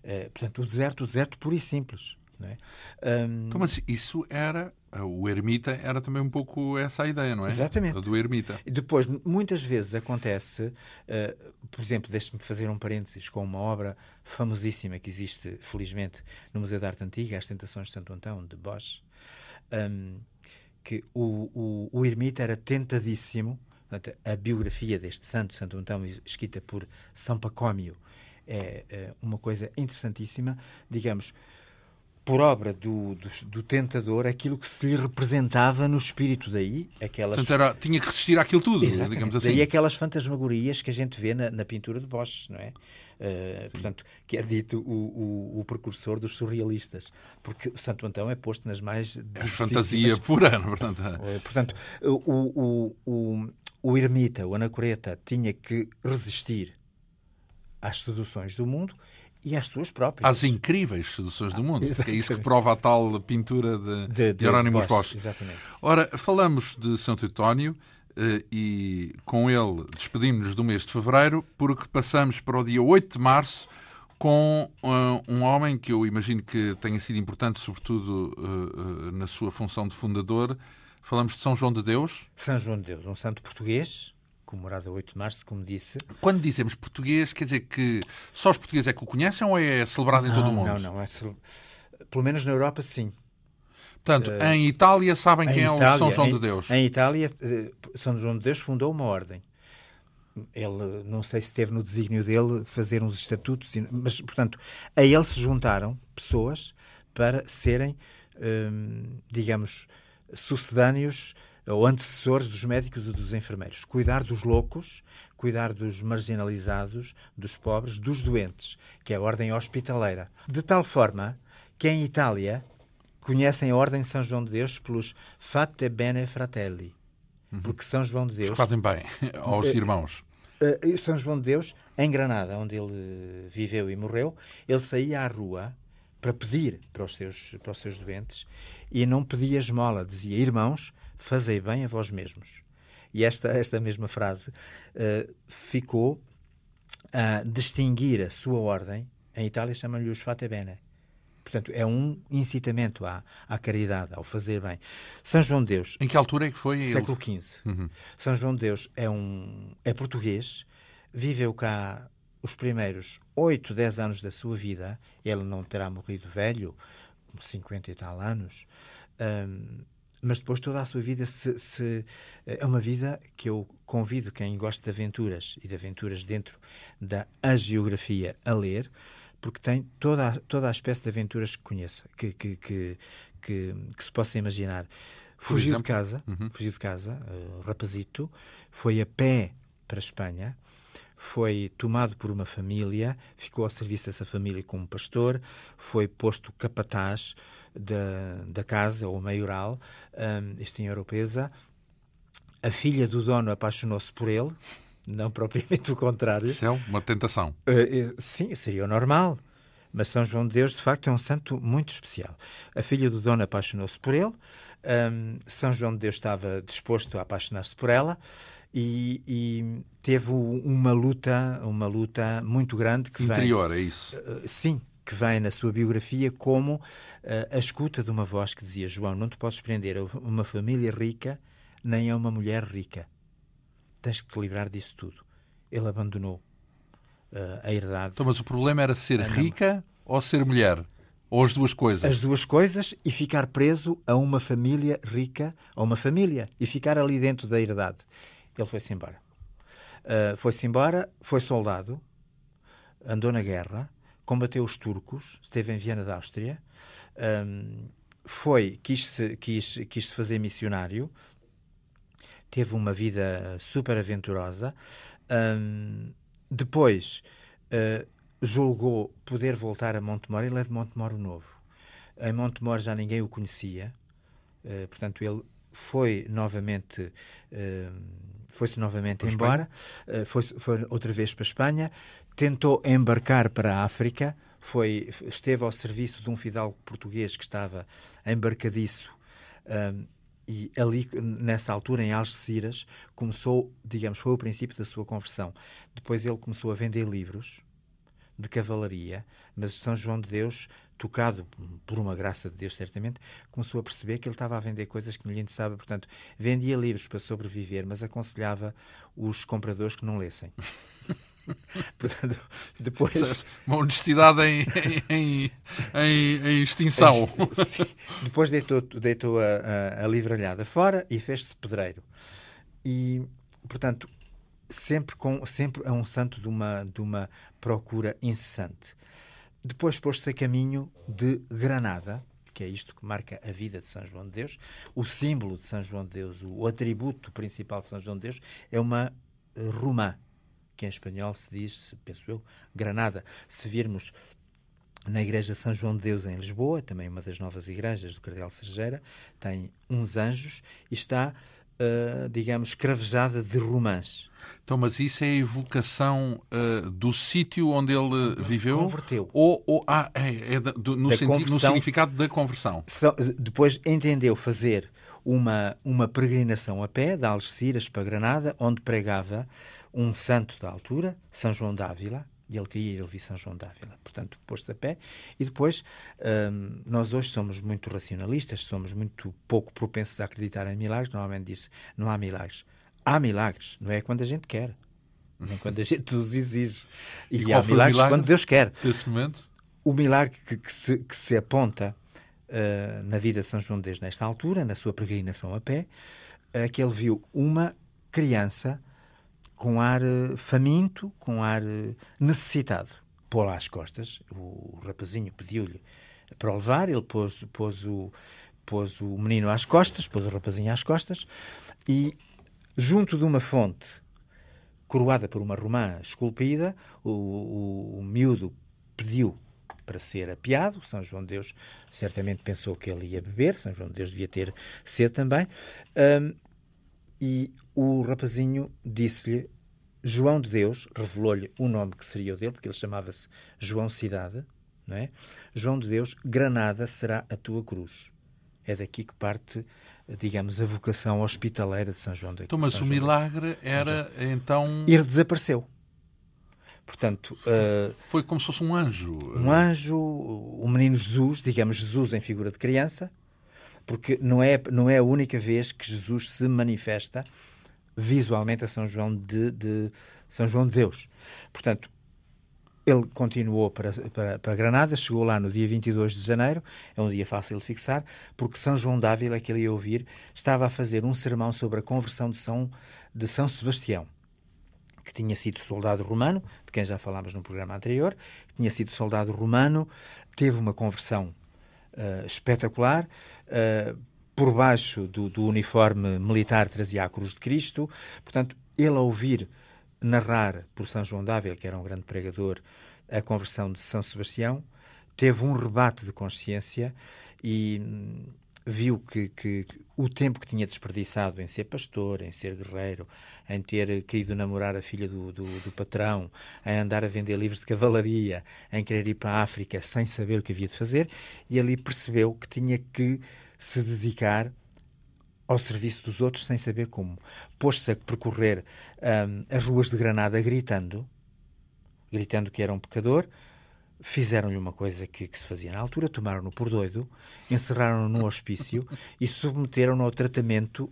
Uh, portanto, o deserto, o deserto puro e simples. Não é? Um... Então, mas isso era o ermita era também um pouco essa a ideia, não é? Exatamente. A do ermita. E depois, muitas vezes acontece, uh, por exemplo, deixe-me fazer um parênteses com uma obra famosíssima que existe, felizmente, no Museu da Arte Antiga, As Tentações de Santo Antão, de Bosch, um, que o, o, o ermita era tentadíssimo, portanto, a biografia deste santo, Santo Antão, escrita por São Pacómio, é, é uma coisa interessantíssima, digamos, por obra do, do, do, tentador aquilo que se lhe representava no espírito daí aquelas Portanto, era, tinha que resistir àquilo tudo Exatamente. digamos assim daí aquelas fantasmagorias que a gente vê na, na pintura de Bosch não é uh, portanto que é dito o, o, o, precursor dos surrealistas porque o Santo Antão é posto nas mais é fantasia pura não? portanto é. portanto o, o, o, o ermita o anacoreta tinha que resistir às seduções do mundo e às suas próprias. Às incríveis seduções do mundo, que é isso que prova a tal pintura de, de, de Jerónimos Bosch. Exatamente. Ora, falamos de Santo António eh, e com ele despedimos-nos do mês de fevereiro, porque passamos para o dia 8 de março com uh, um homem que eu imagino que tenha sido importante, sobretudo uh, na sua função de fundador. Falamos de São João de Deus. São João de Deus, um santo português, comemorado a 8 de março, como disse. Quando dizemos português, quer dizer que só os portugueses é que o conhecem ou é celebrado não, em todo o mundo? Não, não. É Pelo menos na Europa, sim. Portanto, uh, em Itália sabem quem Itália, é o São João em, de Deus. Em Itália, uh, São João de Deus fundou uma ordem. ele, não sei se esteve no desígnio dele fazer uns estatutos, mas, portanto, a ele se juntaram pessoas para serem, hum, digamos, sucedâneos ou antecessores dos médicos e dos enfermeiros. Cuidar dos loucos, cuidar dos marginalizados, dos pobres, dos doentes, que é a ordem hospitaleira. De tal forma que em Itália conhecem a ordem de São João de Deus pelos Fate Bene Fratelli. Uhum. Porque São João de Deus. Os fazem bem aos eh, irmãos. Uh, São João de Deus, em Granada, onde ele viveu e morreu, ele saía à rua para pedir para os seus, para os seus doentes e não pedia esmola, dizia: Irmãos, fazei bem a vós mesmos. E esta, esta mesma frase uh, ficou a distinguir a sua ordem. Em Itália chamam-lhe os fate bene. Portanto, é um incitamento à, à caridade, ao fazer bem. São João de Deus. Em que altura é que foi? Século XV. Uhum. São João de Deus é, um, é português, viveu cá os primeiros 8, 10 anos da sua vida. Ele não terá morrido velho, 50 e tal anos. Um, mas depois toda a sua vida se, se, é uma vida que eu convido quem gosta de aventuras e de aventuras dentro da geografia a ler, porque tem toda a, toda a espécie de aventuras que conheça, que, que, que, que, que se possa imaginar. Fugiu de casa, uhum. fugiu de casa, uh, rapazito, foi a pé para a Espanha, foi tomado por uma família, ficou ao serviço dessa família como pastor, foi posto capataz da, da casa, ou maioral, um, isto em Europeza. A filha do dono apaixonou-se por ele, não propriamente o contrário. Isso é uma tentação. Uh, sim, seria o normal. Mas São João de Deus, de facto, é um santo muito especial. A filha do dono apaixonou-se por ele, um, São João de Deus estava disposto a apaixonar-se por ela e, e, teve uma luta, uma luta muito grande que interior, vem, é isso? Uh, sim, que vem na sua biografia como uh, a escuta de uma voz que dizia: João, não te podes prender a uma família rica nem a uma mulher rica tens que te livrar disso tudo. Ele abandonou uh, a herdade. Então, mas o problema era ser rica ou ser mulher? Ou as duas coisas? As duas coisas e ficar preso a uma família rica, a uma família, e ficar ali dentro da herdade. Ele foi-se embora. Uh, foi-se embora, foi soldado, andou na guerra, combateu os turcos, esteve em Viena da Áustria, um, foi, quis-se quis, quis fazer missionário, teve uma vida super aventurosa. Um, depois uh, julgou poder voltar a Montemor. Ele é de Montemor Novo. Em Montemor já ninguém o conhecia, uh, portanto ele foi novamente uh, foi-se novamente para embora, foi, foi outra vez para a Espanha, tentou embarcar para a África, foi esteve ao serviço de um fidalgo português que estava embarcadiço um, e ali, nessa altura, em Algeciras, começou, digamos, foi o princípio da sua conversão. Depois ele começou a vender livros de cavalaria, mas São João de Deus, tocado por uma graça de Deus, certamente, começou a perceber que ele estava a vender coisas que não lhe interessava. Portanto, vendia livros para sobreviver, mas aconselhava os compradores que não lessem. Portanto, depois... Uma honestidade em, em, em, em extinção. Sim. Depois deitou, deitou a, a, a livralhada fora e fez-se pedreiro. E, portanto, sempre, com, sempre é um santo de uma, de uma procura incessante. Depois pôs-se a caminho de Granada, que é isto que marca a vida de São João de Deus. O símbolo de São João de Deus, o atributo principal de São João de Deus, é uma romã, que em espanhol se diz, penso eu, Granada. Se virmos na Igreja São João de Deus em Lisboa, também uma das novas igrejas do Cardeal Sergeira, tem uns anjos e está, uh, digamos, cravejada de romãs. Então, mas isso é a evocação uh, do sítio onde ele onde viveu? Se converteu. Ou, ou ah, é, é do, no, senti no, significado da conversão? depois entendeu fazer uma, uma peregrinação a pé, de Algeciras para Granada, onde pregava um santo da altura, São João d'Ávila, e ele queria ir ouvir São João d'Ávila, portanto, pôs-se a pé. E depois, hum, nós hoje somos muito racionalistas, somos muito pouco propensos a acreditar em milagres. Normalmente diz não há milagres. Há milagres, não é quando a gente quer, nem quando a gente os exige. E, e há milagres milagre quando Deus quer. Desse momento? O milagre que, que, se, que se, aponta uh, na vida de São João de Deus nesta altura, na sua peregrinação a pé, é que ele viu uma criança com ar uh, faminto, com ar uh, necessitado. Pô lá as costas, o rapazinho pediu-lhe para o levar, ele pôs, pôs, o, pôs o menino às costas, pôs o rapazinho às costas, e junto de uma fonte coroada por uma romã esculpida, o, o, o miúdo pediu para ser apiado. São João de Deus certamente pensou que ele ia beber, São João de Deus devia ter sede também. Um, e o rapazinho disse-lhe, João de Deus, revelou-lhe o nome que seria o dele, porque ele chamava-se João Cidade, não é? João de Deus, Granada será a tua cruz. É daqui que parte, digamos, a vocação hospitaleira de São João de Então, mas São o João milagre era, então... Ele desapareceu. Portanto, uh, foi como se fosse um anjo. Um anjo, o menino Jesus, digamos Jesus em figura de criança, porque não é, não é a única vez que Jesus se manifesta visualmente a São João de, de São João de Deus. Portanto, ele continuou para, para, para, Granada, chegou lá no dia 22 de janeiro, é um dia fácil de fixar, porque São João Dávila, que ele ia ouvir, estava a fazer um sermão sobre a conversão de São, de São Sebastião, que tinha sido soldado romano, de quem já falámos no programa anterior, tinha sido soldado romano, teve uma conversão uh, espetacular, uh, por baixo do, do, uniforme militar trazia a cruz de Cristo, portanto, ele a ouvir narrar por São João Dávila, que era um grande pregador, a conversão de São Sebastião, teve um rebate de consciência e hum, viu que, que, o tempo que tinha desperdiçado em ser pastor, em ser guerreiro, em ter querido namorar a filha do, do, do, patrão, em andar a vender livros de cavalaria, em querer ir para a África sem saber o que havia de fazer, e ali percebeu que tinha que se dedicar ao serviço dos outros sem saber como. Pôs-se a percorrer um, as ruas de Granada gritando, gritando que era um pecador, fizeram-lhe uma coisa que, que, se fazia na altura, tomaram-no por doido, encerraram-no num hospício e submeteram-no ao tratamento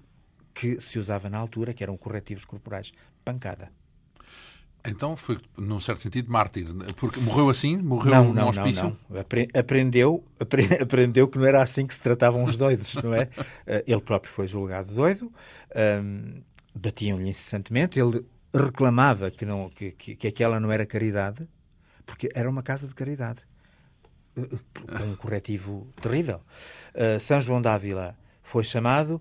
que se usava na altura, que eram corretivos corporais. Pancada. Então foi, num certo sentido, mártir. Porque morreu assim? Morreu não, num não, hospício? Não, não. Aprendeu, aprendeu que não era assim que se tratavam os doidos, não é? Eh, ele próprio foi julgado doido, um, batiam-lhe incessantemente, ele reclamava que, não, que, que, que aquela não era caridade, porque era uma casa de caridade, eh, com um corretivo terrível. Uh, São João d'Ávila foi chamado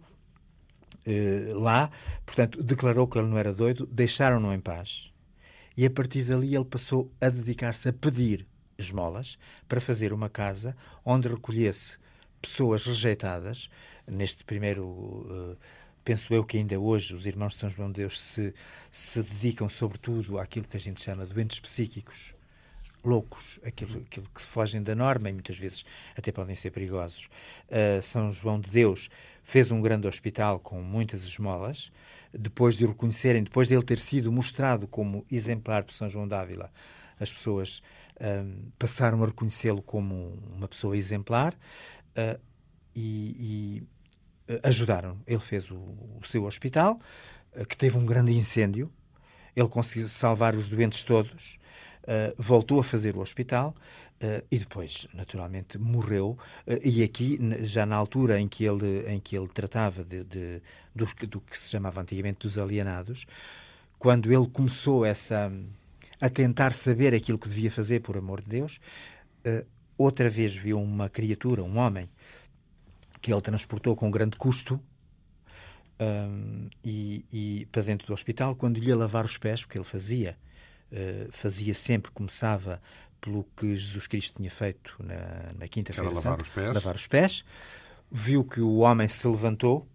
uh, lá, portanto, declarou que ele não era doido, deixaram-no em paz. E a partir dali ele passou a dedicar-se a pedir esmolas para fazer uma casa onde recolhesse pessoas rejeitadas. Neste primeiro. Uh, penso eu que ainda hoje os irmãos de São João de Deus se, se dedicam sobretudo àquilo que a gente chama doentes psíquicos, loucos, aquilo, aquilo que fogem da norma e muitas vezes até podem ser perigosos. Uh, São João de Deus fez um grande hospital com muitas esmolas, depois de o reconhecerem, depois de ele ter sido mostrado como exemplar por São João d'Ávila, as pessoas um, passaram a reconhecê-lo como uma pessoa exemplar uh, e, e uh, ajudaram. Ele fez o, o seu hospital, uh, que teve um grande incêndio, ele conseguiu salvar os doentes todos, voltou a fazer o hospital, Uh, e depois, naturalmente, morreu. Uh, e aqui, já na altura em que ele, em que ele tratava de, de do, do, que se chamava antigamente dos alienados, quando ele começou essa a tentar saber aquilo que devia fazer por amor de Deus, uh, outra vez viu uma criatura, um homem, que ele transportou com grande custo e, e, para dentro do hospital, quando lhe ia lavar os pés, porque ele fazia, fazia sempre, começava pelo que Jesus Cristo tinha feito na, na quinta-feira lavar. Lavar os pés. Viu que o homem se levantou,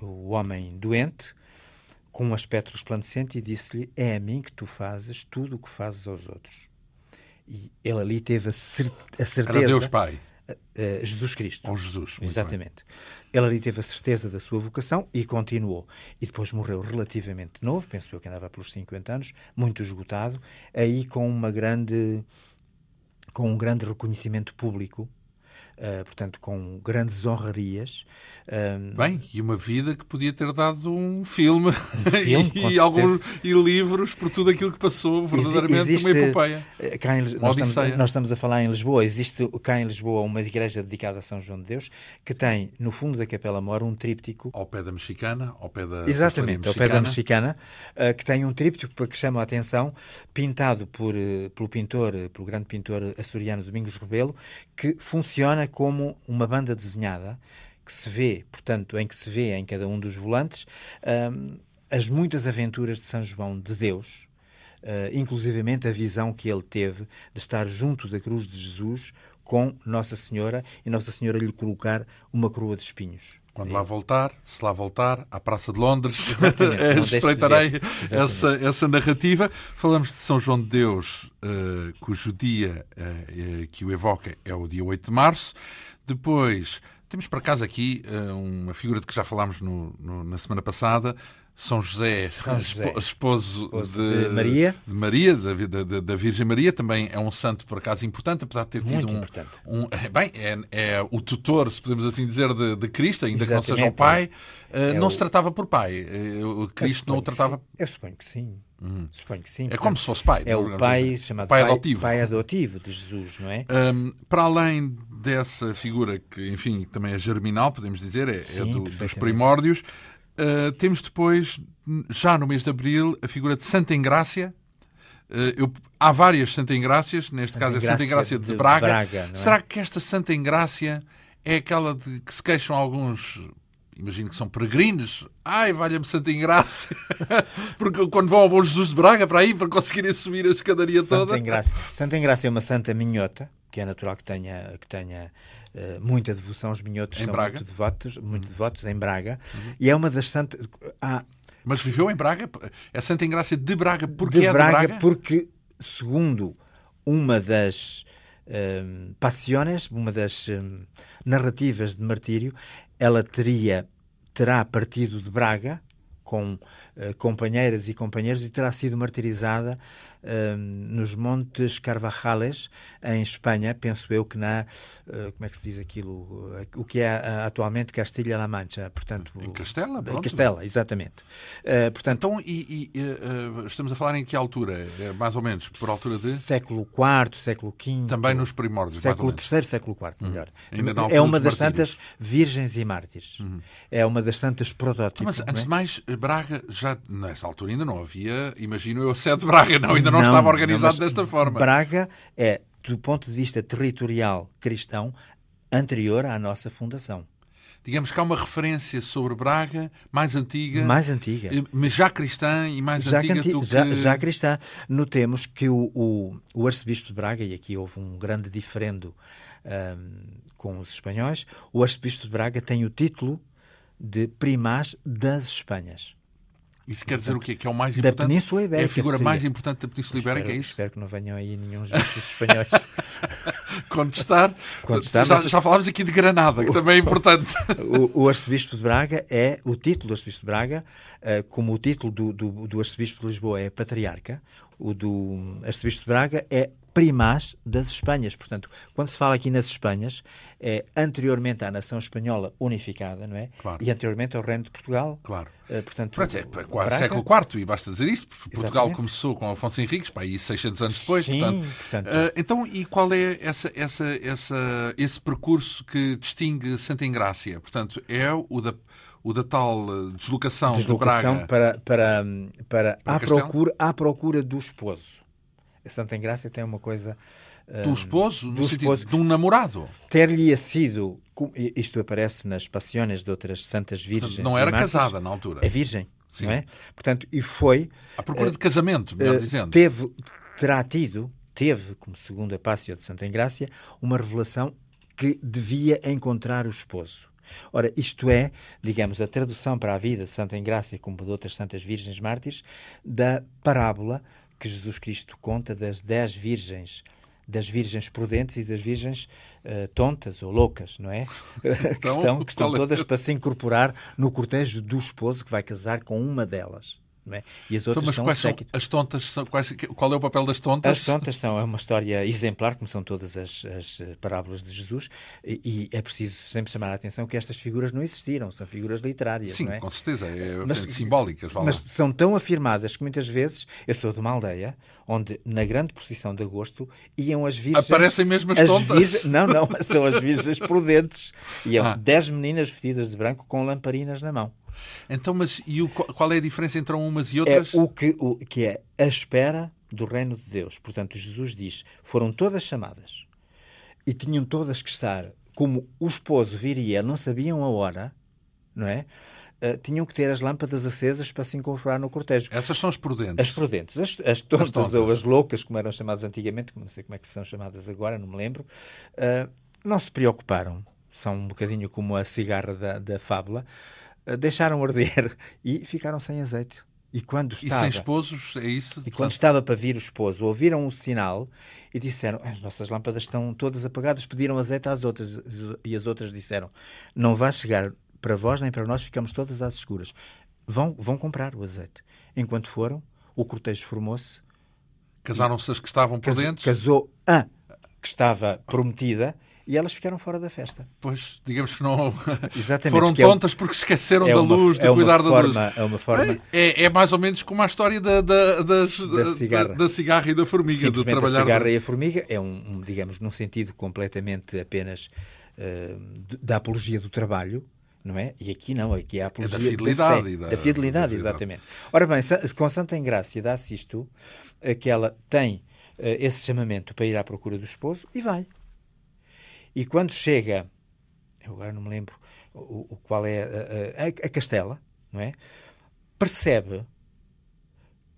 o homem doente, com um aspecto resplandecente e disse-lhe: É a mim que tu fazes tudo o que fazes aos outros. E ele ali teve a, cer a certeza. Era Deus Pai. Uh, Jesus Cristo. Ou Jesus. Exatamente. Bem. Ele ali teve a certeza da sua vocação e continuou. E depois morreu relativamente novo, penso eu que andava pelos 50 anos, muito esgotado, aí com uma grande com um grande reconhecimento público uh, portanto, com grandes honrarias. Um, Bem, e uma vida que podia ter dado um filme, um filme e, alguns, e livros por tudo aquilo que passou, verdadeiramente existe, uma epopeia. Eh, cá em, nós, estamos, nós, estamos, a falar em Lisboa, existe cá em Lisboa uma igreja dedicada a São João de Deus que tem no fundo da Capela Mor um tríptico. Ao pé da mexicana, ao pé da. Exatamente, ao pé da mexicana, uh, que tem um tríptico que chama a atenção, pintado por, uh, pelo pintor, pelo grande pintor açoriano Domingos Rebelo, que funciona como uma banda desenhada que se vê, portanto, em que se vê em cada um dos volantes um, as muitas aventuras de São João de Deus, uh, inclusivamente a visão que ele teve de estar junto da cruz de Jesus com Nossa Senhora e Nossa Senhora lhe colocar uma coroa de espinhos. Quando lá voltar, se lá voltar, à Praça de Londres, espreitarei essa, essa narrativa. Falamos de São João de Deus, uh, cujo dia uh, que o evoca é o dia 8 de março. Depois, temos para casa aqui uh, uma figura de que já falámos no, no, na semana passada, São José, São José. esposo, de, de, Maria, de Maria da, da, da, Virgem Maria, também é um santo por acaso importante, apesar de ter tido um, um, é, bem, é, é, o tutor, se podemos assim dizer, de, de Cristo, ainda Exatamente. que não seja o pai, é não o... se tratava por pai. Uh, Cristo não o tratava. Eu suponho que sim. Uhum. Suponho que sim. É como se fosse pai. É o pai chamado pai, pai, adotivo. pai adotivo de Jesus, não é? Um, para além dessa figura que, enfim, também é germinal, podemos dizer, é, é sim, é do, dos primórdios, uh, temos depois, já no mês de Abril, a figura de Santa Engrácia. Uh, eu, há várias Santa Engrácias, neste Santa caso é Santa Engrácia de, de Braga. Braga é? Será que esta Santa Engrácia é aquela de que se queixam alguns imagino que são peregrinos. Ai, valha-me Santa Ingrácia. Porque quando vão ao Bom Jesus de Braga para aí, para conseguirem subir a escadaria Santa toda. Ingrácia. Santa Ingrácia é uma santa minhota, que é natural que tenha, que tenha uh, muita devoção. Os minhotos em são Braga? muito devotos, muito uhum. devotos em Braga. Uhum. E é uma das santas. Ah, Mas viveu em Braga? É Santa Ingrácia de Braga porque de é Braga, de Braga? Porque, segundo uma das um, ehm, passiones, uma das um, ehm, narrativas de martírio, ela teria terá partido de Braga com uh, companheiras e companheiros e terá sido martirizada uh, nos Montes Carvajales, em Espanha, penso eu que na, uh, como é que se diz aquilo, o que é atualmente Castilha-La Mancha, portanto... Em Castela, pronto. Em Castela, exatamente. portanto, então, e, e estamos a falar em que altura? É mais ou menos, por altura de... Século IV, século V... Também nos primórdios, Século III, século IV, uhum. melhor. É uma das santas virgens e mártires. Uhum. É uma das santas protótipos. Mas, antes é? de mais, Braga, já nessa altura ainda não havia, imagino eu, sede de Braga, não, ainda não, não estava organizado não, desta forma. Braga é, do ponto de vista territorial cristão, anterior à nossa fundação. Digamos que há uma referência sobre Braga mais antiga. Mais antiga. Eh, mas já cristã e mais já antiga do que... Já, já cristã. Notemos que o, o, o arcebispo de Braga, e aqui houve um grande diferendo um, com os espanhóis, o arcebispo de Braga tem o título de primaz das Espanhas. Isso quer dizer o quê? Que é o mais importante? Da Península Ibérica. É a figura mais importante da Península Ibérica, espero, é isso? Espero que não venham aí nenhum dos espanhóis. Contestar. Contestar já, mas... já falámos aqui de Granada, que também é importante. o, o, Arcebispo de Braga é, o título do Arcebispo de Braga, uh, como o título do, do, do Arcebispo de Lisboa é Patriarca, o do Arcebispo de Braga é primaz das Espanhas. Portanto, quando se fala aqui nas Espanhas, é anteriormente à nação espanhola unificada, não é? Claro. E anteriormente ao Reino de Portugal. Claro. Uh, portanto, é, é quase século IV, e basta dizer isso, porque Portugal começou com Afonso Henriques, pá, aí 600 anos depois. Sim, portanto, portanto... Uh, então, e qual é essa, essa, essa, esse percurso que distingue Santa Engrácia? Portanto, é o da o da tal eh, deslocação, deslocação de Braga para, para, para, para à, procura, à procura do esposo. A Santa Engrácia tem uma coisa. Do um, esposo? No do sentido esposo, de um namorado? Ter-lhe sido. Isto aparece nas passiones de outras santas virgens. Não era casada na altura. É virgem, Sim. não é? Portanto, e foi. À procura uh, de casamento, melhor uh, dizendo. Teve, terá tido, teve, como segundo a Pássio de Santa Engrácia, uma revelação que devia encontrar o esposo. Ora, isto é, digamos, a tradução para a vida de Santa Engrácia, como de outras santas virgens mártires, da parábola que Jesus Cristo conta das dez virgens, das virgens prudentes e das virgens uh, tontas ou loucas, não é? Então, que estão, que estão é todas para se incorporar no cortejo do esposo que vai casar com uma delas. É? E as outras então, mas são são as tontas? São, quais, qual é o papel das tontas? As tontas são é uma história exemplar, como são todas as, as eh, parábolas de Jesus, e, e, é preciso sempre chamar a atenção que estas figuras não existiram, são figuras literárias. Sim, é? com certeza, é mas, simbólicas. Mas são tão afirmadas que muitas vezes, eu sou de uma aldeia onde na grande procissão de agosto iam as virgens. Aparecem mesmo as, as tontas? Virgens, não, não, são as virgens prudentes. Iam ah. dez meninas vestidas de branco com lamparinas na mão. Então, mas e o, qual é a diferença entre umas e outras? É o que, o, que é a espera do reino de Deus. Portanto, Jesus diz: foram todas chamadas e tinham todas que estar, como o esposo viria, não sabiam a hora, não é? Uh, tinham que ter as lâmpadas acesas para se incorporar no cortejo. Essas são as prudentes. As prudentes. As, as, tontas, as tontas, ou as loucas, como eram chamadas antigamente, não sei como é que são chamadas agora, não me lembro, uh, não se preocuparam. São um bocadinho como a cigarra da, da fábula. Uh, deixaram arder e ficaram sem azeite. E quando estava, e sem esposos, é isso? E quando estava para vir o esposo, ouviram um sinal e disseram: As nossas lâmpadas estão todas apagadas. Pediram azeite às outras e as outras disseram: Não vai chegar para vós nem para nós, ficamos todas às escuras. Vão, vão comprar o azeite. Enquanto foram, o cortejo formou-se. Casaram-se as que estavam prudentes? Casou a que estava prometida e elas ficaram fora da festa. Pois, digamos que não Exatamente, foram que tontas é porque se esqueceram é da luz, de é cuidar forma, da luz. É uma forma. É, é, mais ou menos como a história da, da, das, da, cigarra. Da, da, cigarra. e da formiga. De trabalhar a cigarra e a formiga é um, um, digamos, num sentido completamente apenas uh, da apologia do trabalho. Não é? E aqui não, aqui é a apologia é da fidelidade. Da, fé, da, da fidelidade, exatamente. Ora bem, com Santa Engrácia dá-se isto, eh, que ela tem uh, esse chamamento para ir à procura do esposo e vai. E quando chega, eu agora não me lembro o, o qual é a, a, a, Castela, não é? Percebe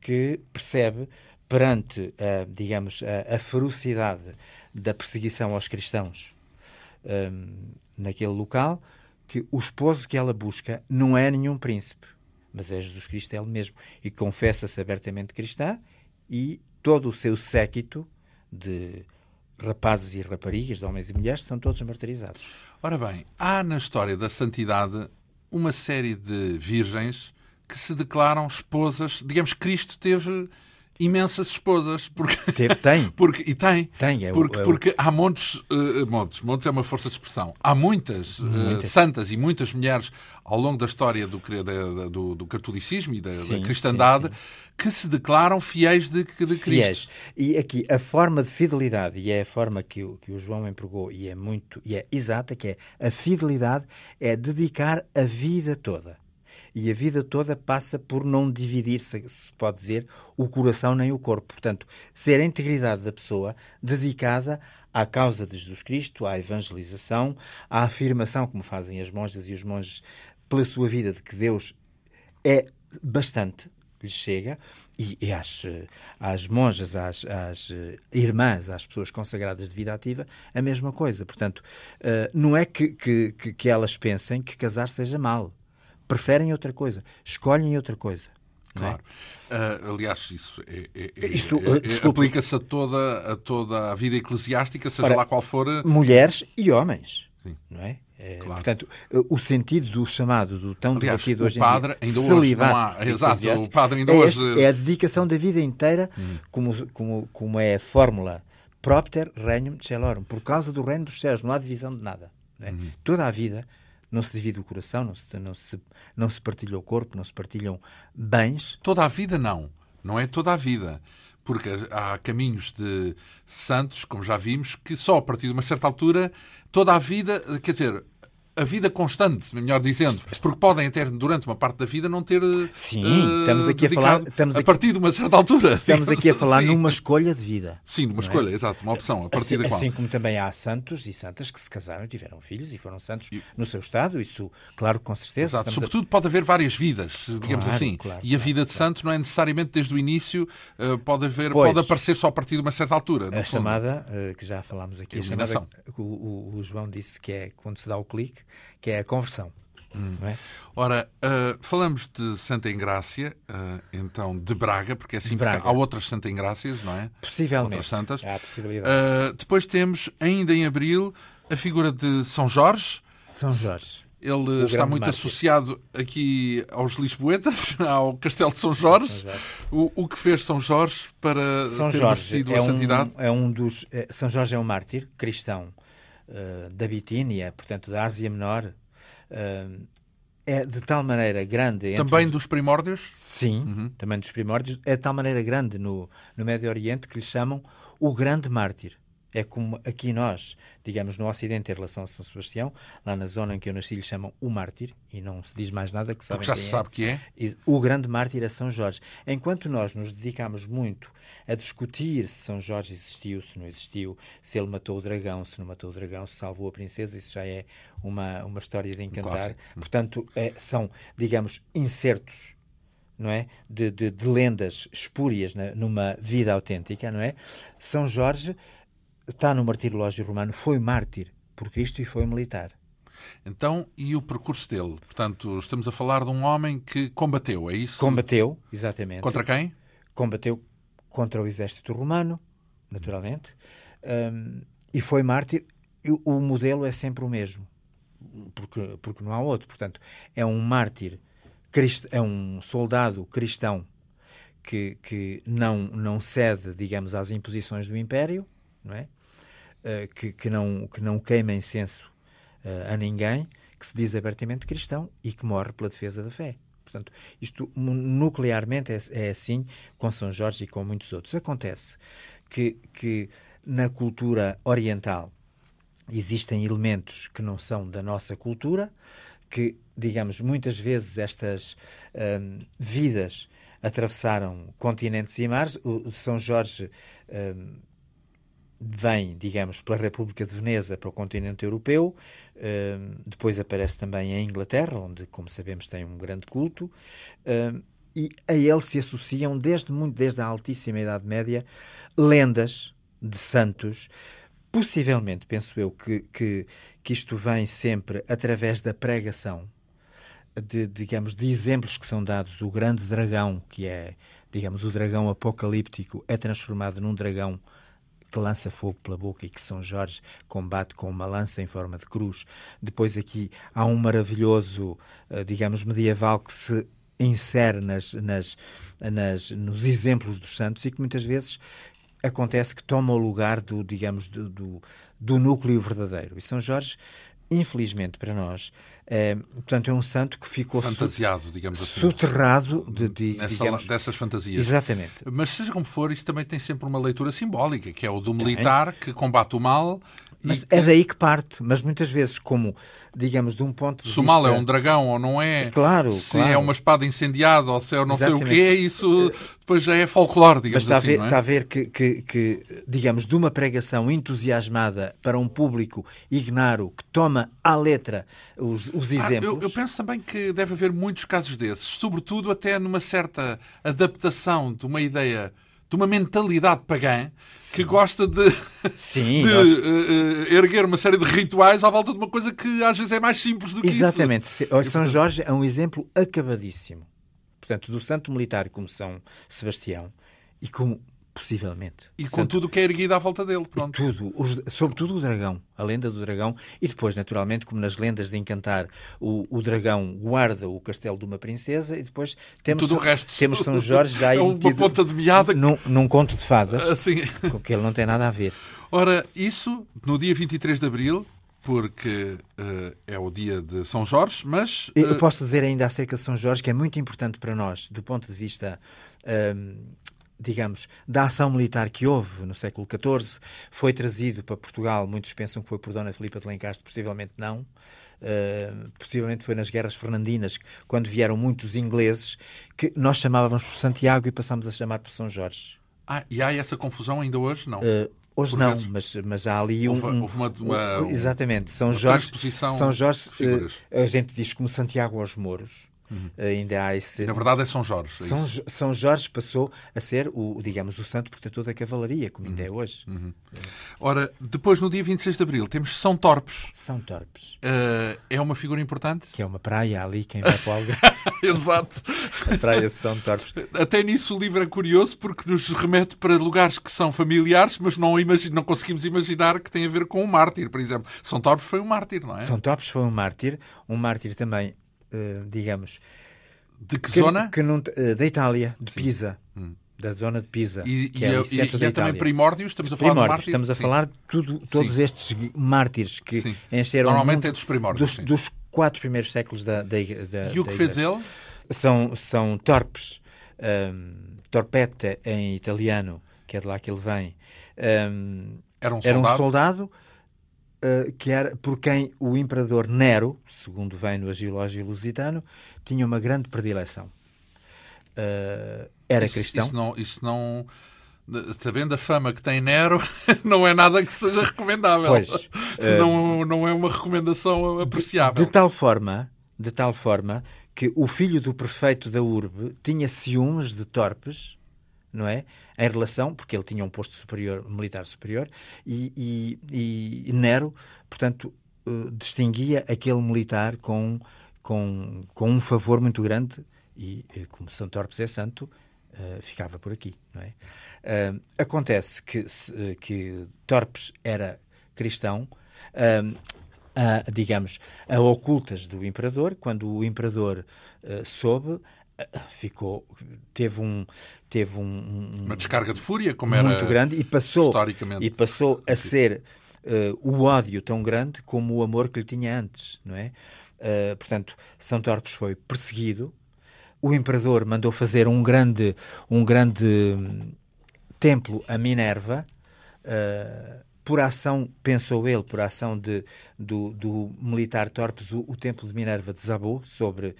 que percebe perante, a, digamos, a, a ferocidade da perseguição aos cristãos um, naquele local, que o esposo que ela busca não é nenhum príncipe, mas é Jesus Cristo ele mesmo. E confessa-se abertamente cristã e todo o seu séquito de rapazes e raparigas, de homens e mulheres, são todos martirizados. Ora bem, há na história da santidade uma série de virgens que se declaram esposas. Digamos, Cristo teve imensas esposas. Porque, Teve, tem. Porque, e tem. Tem, é porque, é porque há montes, uh, montes, montes é uma força de expressão. Há muitas, uh, santas e muitas mulheres ao longo da história do, do, do catolicismo e da, sim, da cristandade sim, sim. que se declaram fiéis de, de Cristo. Fiéis. E aqui a forma de fidelidade, e é a forma que o, que o João empregou, e é muito, e é exata, que é a fidelidade é dedicar a vida toda e a vida toda passa por não dividir, se pode dizer, o coração nem o corpo. Portanto, ser a integridade da pessoa dedicada à causa de Jesus Cristo, à evangelização, à afirmação, como fazem as monjas e os monges, pela sua vida, de que Deus é bastante, lhes chega, e, e às, às monjas, às, às, irmãs, às pessoas consagradas de vida ativa, a mesma coisa. Portanto, uh, não é que, que, que elas pensem que casar seja mal preferem outra coisa, escolhem outra coisa. É? Claro. É? Uh, aliás, isso é, é, é, Isto, uh, aplica-se a toda, a toda a vida eclesiástica, seja Ora, lá qual for. Mulheres e homens. Sim. Não é? É, claro. Portanto, o sentido do chamado, do tão Aliás, debatido hoje padre, em dia, ainda hoje não há, exato, o padre ainda é, hoje... é a dedicação da vida inteira, hum. como, como, como é a fórmula propter regnum celorum, por causa do reino dos céus, não há divisão de nada. É? Hum. Toda a vida não se divide o coração, não se, não, se, não se partilha o corpo, não se partilham bens. Toda a vida não. Não é toda a vida. Porque há caminhos de santos, como já vimos, que só a partir de uma certa altura, toda a vida, quer dizer, a vida constante, melhor dizendo, porque podem até durante uma parte da vida não ter Sim, uh, estamos aqui a falar estamos a partir de uma certa altura. Estamos aqui a falar assim. numa escolha de vida. Sim, numa é? escolha, é? exato, uma opção, a partir assim, da qual. Assim como também há santos e santas que se casaram e tiveram filhos e foram santos e... no seu estado, isso, claro, com certeza. Exato, sobretudo a... pode haver várias vidas, digamos claro, assim. Claro, e a vida de claro. santo não é necessariamente desde o início, uh, pode haver, pois, pode aparecer só a partir de uma certa altura. A chamada, uh, que já falámos aqui, a chamada, o, o, o João disse que é quando se dá o clique, que é a conversão. Hum. É? Ora, uh, falamos de Santa Engrácia, uh, então de Braga, porque é assim, Braga. há outras Santa Engrácias, não é? Possivelmente. Outras santas. Há possibilidade. Uh, depois temos, ainda em abril, a figura de São Jorge. São Jorge. Ele está muito mártir. associado aqui aos Lisboetas, ao Castelo de São Jorge. São Jorge. O, o, que fez São Jorge para São ter Jorge merecido é a santidade? Um, é um dos, é, São Jorge é um mártir cristão uh, da Bitínia, portanto da Ásia Menor. Uh, é de tal maneira grande. Também os... dos primórdios? Sim, uhum. também dos primórdios. É de tal maneira grande no, no Médio Oriente que lhe chamam o grande mártir. É como aqui nós, digamos, no Ocidente, em relação a São Sebastião, lá na zona em que eu nasci, lhe chamam o mártir, e não se diz mais nada que sabe. Porque já se é. sabe que é. O grande mártir é São Jorge. Enquanto nós nos dedicamos muito a discutir se São Jorge existiu, se não existiu, se ele matou o dragão, se não matou o dragão, se salvou a princesa, isso já é uma, uma história de encantar. Um Portanto, é, são, digamos, incertos não é? De, de, de lendas espúrias né? numa vida autêntica, não é? São Jorge está no martirológio romano, foi mártir por Cristo e foi militar. Então, e o percurso dele? Portanto, estamos a falar de um homem que combateu, é isso? Combateu, exatamente. Contra quem? Combateu contra o exército romano, naturalmente, um, e foi mártir. E o modelo é sempre o mesmo, porque, porque não há outro. Portanto, é um mártir, é um soldado cristão que, que não, não cede, digamos, às imposições do Império, não é? Uh, que, que, não, que não queima incenso uh, a ninguém, que se diz abertamente cristão e que morre pela defesa da fé. Portanto, isto nuclearmente é, é assim com São Jorge e com muitos outros. Acontece que, que na cultura oriental existem elementos que não são da nossa cultura, que, digamos, muitas vezes estas um, vidas atravessaram continentes e mares. O, São Jorge vem, digamos, pela República de Veneza para o continente europeu, uh, depois aparece também em Inglaterra, onde, como sabemos, tem um grande culto, uh, e a ele se associam, desde muito desde a altíssima Idade Média, lendas de santos, possivelmente, penso eu, que, que, que isto vem sempre através da pregação, de, digamos, de exemplos que são dados. O grande dragão, que é, digamos, o dragão apocalíptico, é transformado num dragão que lança fogo pela boca e que São Jorge combate com uma lança em forma de cruz. Depois aqui há um maravilhoso, eh, digamos, medieval que se insere nas, nas, nas, nos exemplos dos santos e que muitas vezes acontece que toma o lugar do, digamos, do, do, do núcleo verdadeiro. E São Jorge, infelizmente para nós, é, portanto, é um santo que ficou fantasiado, digamos assim, soterrado de, de Nessa, digamos, dessas fantasias. Exatamente. Mas seja como for, isso também tem sempre uma leitura simbólica, que é o do militar que combate o mal mas é daí que parte. Mas muitas vezes, como, digamos, de um ponto de se vista... Se o mal é um dragão ou não é, claro, se claro. é uma espada incendiada ou se é não Exatamente. sei o quê, isso depois já é folclore, digamos Mas está assim. A ver, é? Está a ver que, que, que, digamos, de uma pregação entusiasmada para um público ignaro que toma à letra os, os exemplos... Ah, eu, eu penso também que deve haver muitos casos desses, sobretudo até numa certa adaptação de uma ideia de uma mentalidade pagã Sim. que gosta de, Sim, de nós... uh, erguer uma série de rituais à volta de uma coisa que às vezes é mais simples do que Exatamente. isso. Exatamente. São Jorge é um exemplo acabadíssimo. Portanto, do santo militar como São Sebastião e como possivelmente. E com tudo que é erguido à volta dele, pronto. tudo, os, sobretudo o dragão, a lenda do dragão, e depois, naturalmente, como nas lendas de encantar, o, o dragão guarda o castelo de uma princesa e depois temos, tudo o resto. temos São Jorge já é uma ponta de meada que... num, num conto de fadas, assim. com que ele não tem nada a ver. Ora, isso no dia 23 de Abril, porque uh, é o dia de São Jorge, mas... Uh... Eu posso dizer ainda acerca de São Jorge, que é muito importante para nós, do ponto de vista... Uh, digamos, da ação militar que houve no século XIV, foi trazido para Portugal, muitos pensam que foi por Dona Filipa de Lencastre, possivelmente não, uh, possivelmente foi nas guerras fernandinas, quando vieram muitos ingleses, que nós chamávamos por Santiago e passámos a chamar por São Jorge. Ah, e há essa confusão ainda hoje? Não? Uh, Hoje por não, mas, mas há ali um. Houve, houve uma, uma, Exatamente. São Jorge. São Jorge. Uh, a gente diz como Santiago aos Mouros Uhum. Ainda há esse. Na verdade é São Jorge. É São, São Jorge passou a ser o, digamos, o santo protetor da cavalaria, como ainda é uhum. hoje. Uhum. Ora, depois no dia 26 de Abril temos São Torpes. São Torpes. Uh, é uma figura importante? Que é uma praia ali, quem vai para o Exato. A praia de São Torpes. Até nisso o livro é curioso porque nos remete para lugares que são familiares, mas não, imagine, não conseguimos imaginar que tem a ver com um mártir, por exemplo. São Torpes foi um mártir, não é? São Torpes foi um mártir, um mártir também, digamos. De que, que zona? Que não, uh, da Itália, de Pisa. Hum da zona de Pisa. E, e, é, e, e é também primórdios, estamos a falar primórdios, de? Estamos a sim. falar de tudo, todos sim. estes mártires que sim. encheram Normalmente é dos primórdios. Dos, dos, quatro primeiros séculos da, da, da E o que fez ele? São, são torpes. Um, torpetta em italiano, que é de lá que ele vem. Um, era um soldado? Era um soldado uh, que era por quem o imperador Nero, segundo vem no Agilógio Lusitano, tinha uma grande predileção. Uh, era isso, cristão. Isso não, isso não, sabendo a fama que tem Nero, não é nada que seja recomendável. Pois, não, não é uma recomendação apreciável. De, de, tal forma, de tal forma que o filho do prefeito da urbe tinha ciúmes de Torpes, não é? Em relação, porque ele tinha um posto superior, militar superior, e, e, e Nero, portanto, uh, distinguia aquele militar com, com, com um favor muito grande, e como São Torpes é santo, uh, ficava por aqui, não é? Uh, acontece que, que Torpes era cristão, a, digamos, a ocultas do imperador. Quando o imperador uh, soube, uh, ficou teve um teve um, um, uma descarga de fúria como era muito grande e passou e passou a ser uh, o ódio tão grande como o amor que lhe tinha antes, não é? portanto, São Torpes foi perseguido. O imperador mandou fazer um grande um grande hum, templo a Minerva. Uh, por ação, pensou ele, por ação de, do, do militar Torpes, o, o templo de Minerva desabou sobre,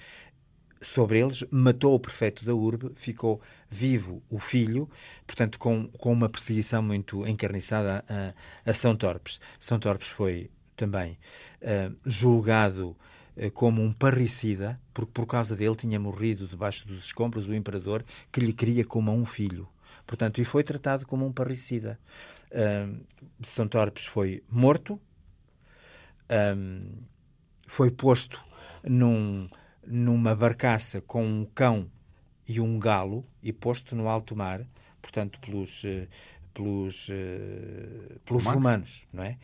sobre eles, matou o prefeito da urbe, ficou vivo o filho, portanto, com, com uma perseguição muito encarniçada a, a São Torpes. São Torpes foi também uh, julgado uh, como um parricida, porque por causa dele tinha morrido debaixo dos escombros o imperador que lhe queria como um filho. Portanto, e foi tratado como um parricida. Um, São Torpes foi morto, um, foi posto num, numa barcaça com um cão e um galo e posto no alto mar, portanto, pelos, eh, pelos, uh, pelos romanos. romanos, não é?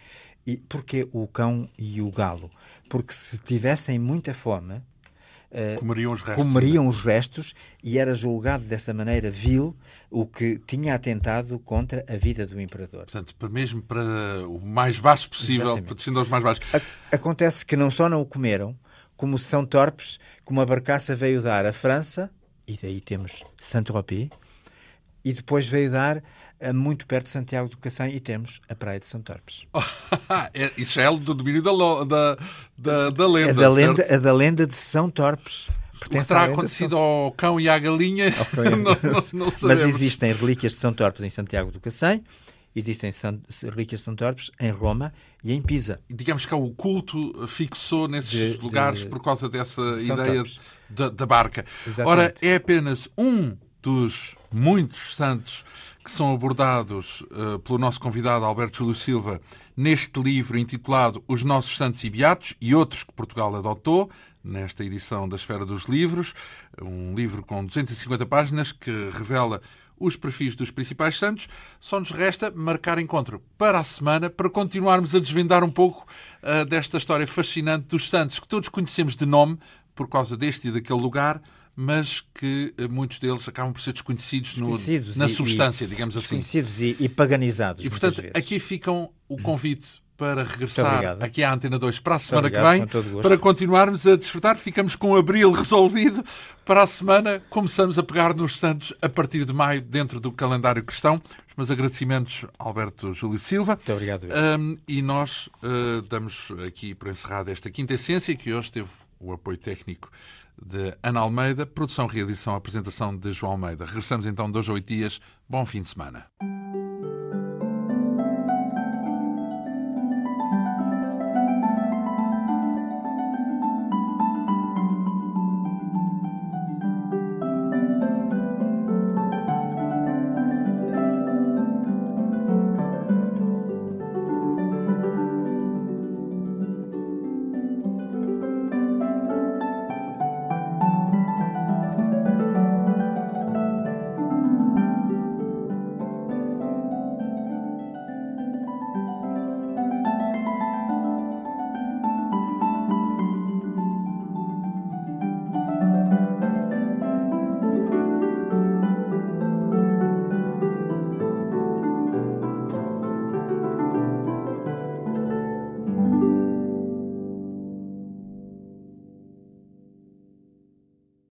E porquê o cão e o galo? Porque se tivessem muita fome, uh, comeriam, os restos, comeriam os restos e era julgado dessa maneira vil o que tinha atentado contra a vida do imperador. Portanto, mesmo para o mais baixo possível, protegendo aos mais baixos. Acontece que não só não o comeram, como São Torpes, como a barcaça veio dar à França, e daí temos Saint-Tropez, e depois veio dar muito perto de Santiago do Cacém e temos a Praia de São Torpes. É, isso é do domínio da, da, da, da lenda. A da lenda, a da lenda de São Torpes. O que terá acontecido ao cão e à galinha, não, não, não Mas existem relíquias de São Torpes em Santiago do Cacém, existem relíquias de Torpes em Roma e em Pisa. Digamos que o culto fixou nesses de, lugares de, por causa dessa ideia da, da, barca. Exatamente. Ora, é apenas um dos muitos santos que são abordados uh, pelo nosso convidado Alberto Júlio Silva neste livro intitulado Os Nossos Santos e Beatos e outros que Portugal adotou, nesta edição da Esfera dos Livros, um livro com 250 páginas que revela os perfis dos principais santos. Só nos resta marcar encontro para a semana para continuarmos a desvendar um pouco uh, desta história fascinante dos santos que todos conhecemos de nome por causa deste e daquele lugar mas que eh, muitos deles acabam por ser desconhecidos, desconhecidos no, na e, substância, e, digamos assim. Desconhecidos e, e paganizados. E, portanto, aqui ficam o convite para regressar aqui à Antena 2 para a semana que vem, para continuarmos a desfrutar. Ficamos com abril resolvido. Para a semana, começamos a pegar nos Santos a partir de maio, dentro do calendário cristão. Os meus agradecimentos, Alberto Júlio Silva. Muito obrigado. Um, e nós uh, damos aqui por encerrada esta quinta essência, que hoje teve o apoio técnico de Ana Almeida, produção, realização, apresentação de João Almeida. Regressamos então dois a oito dias. Bom fim de semana.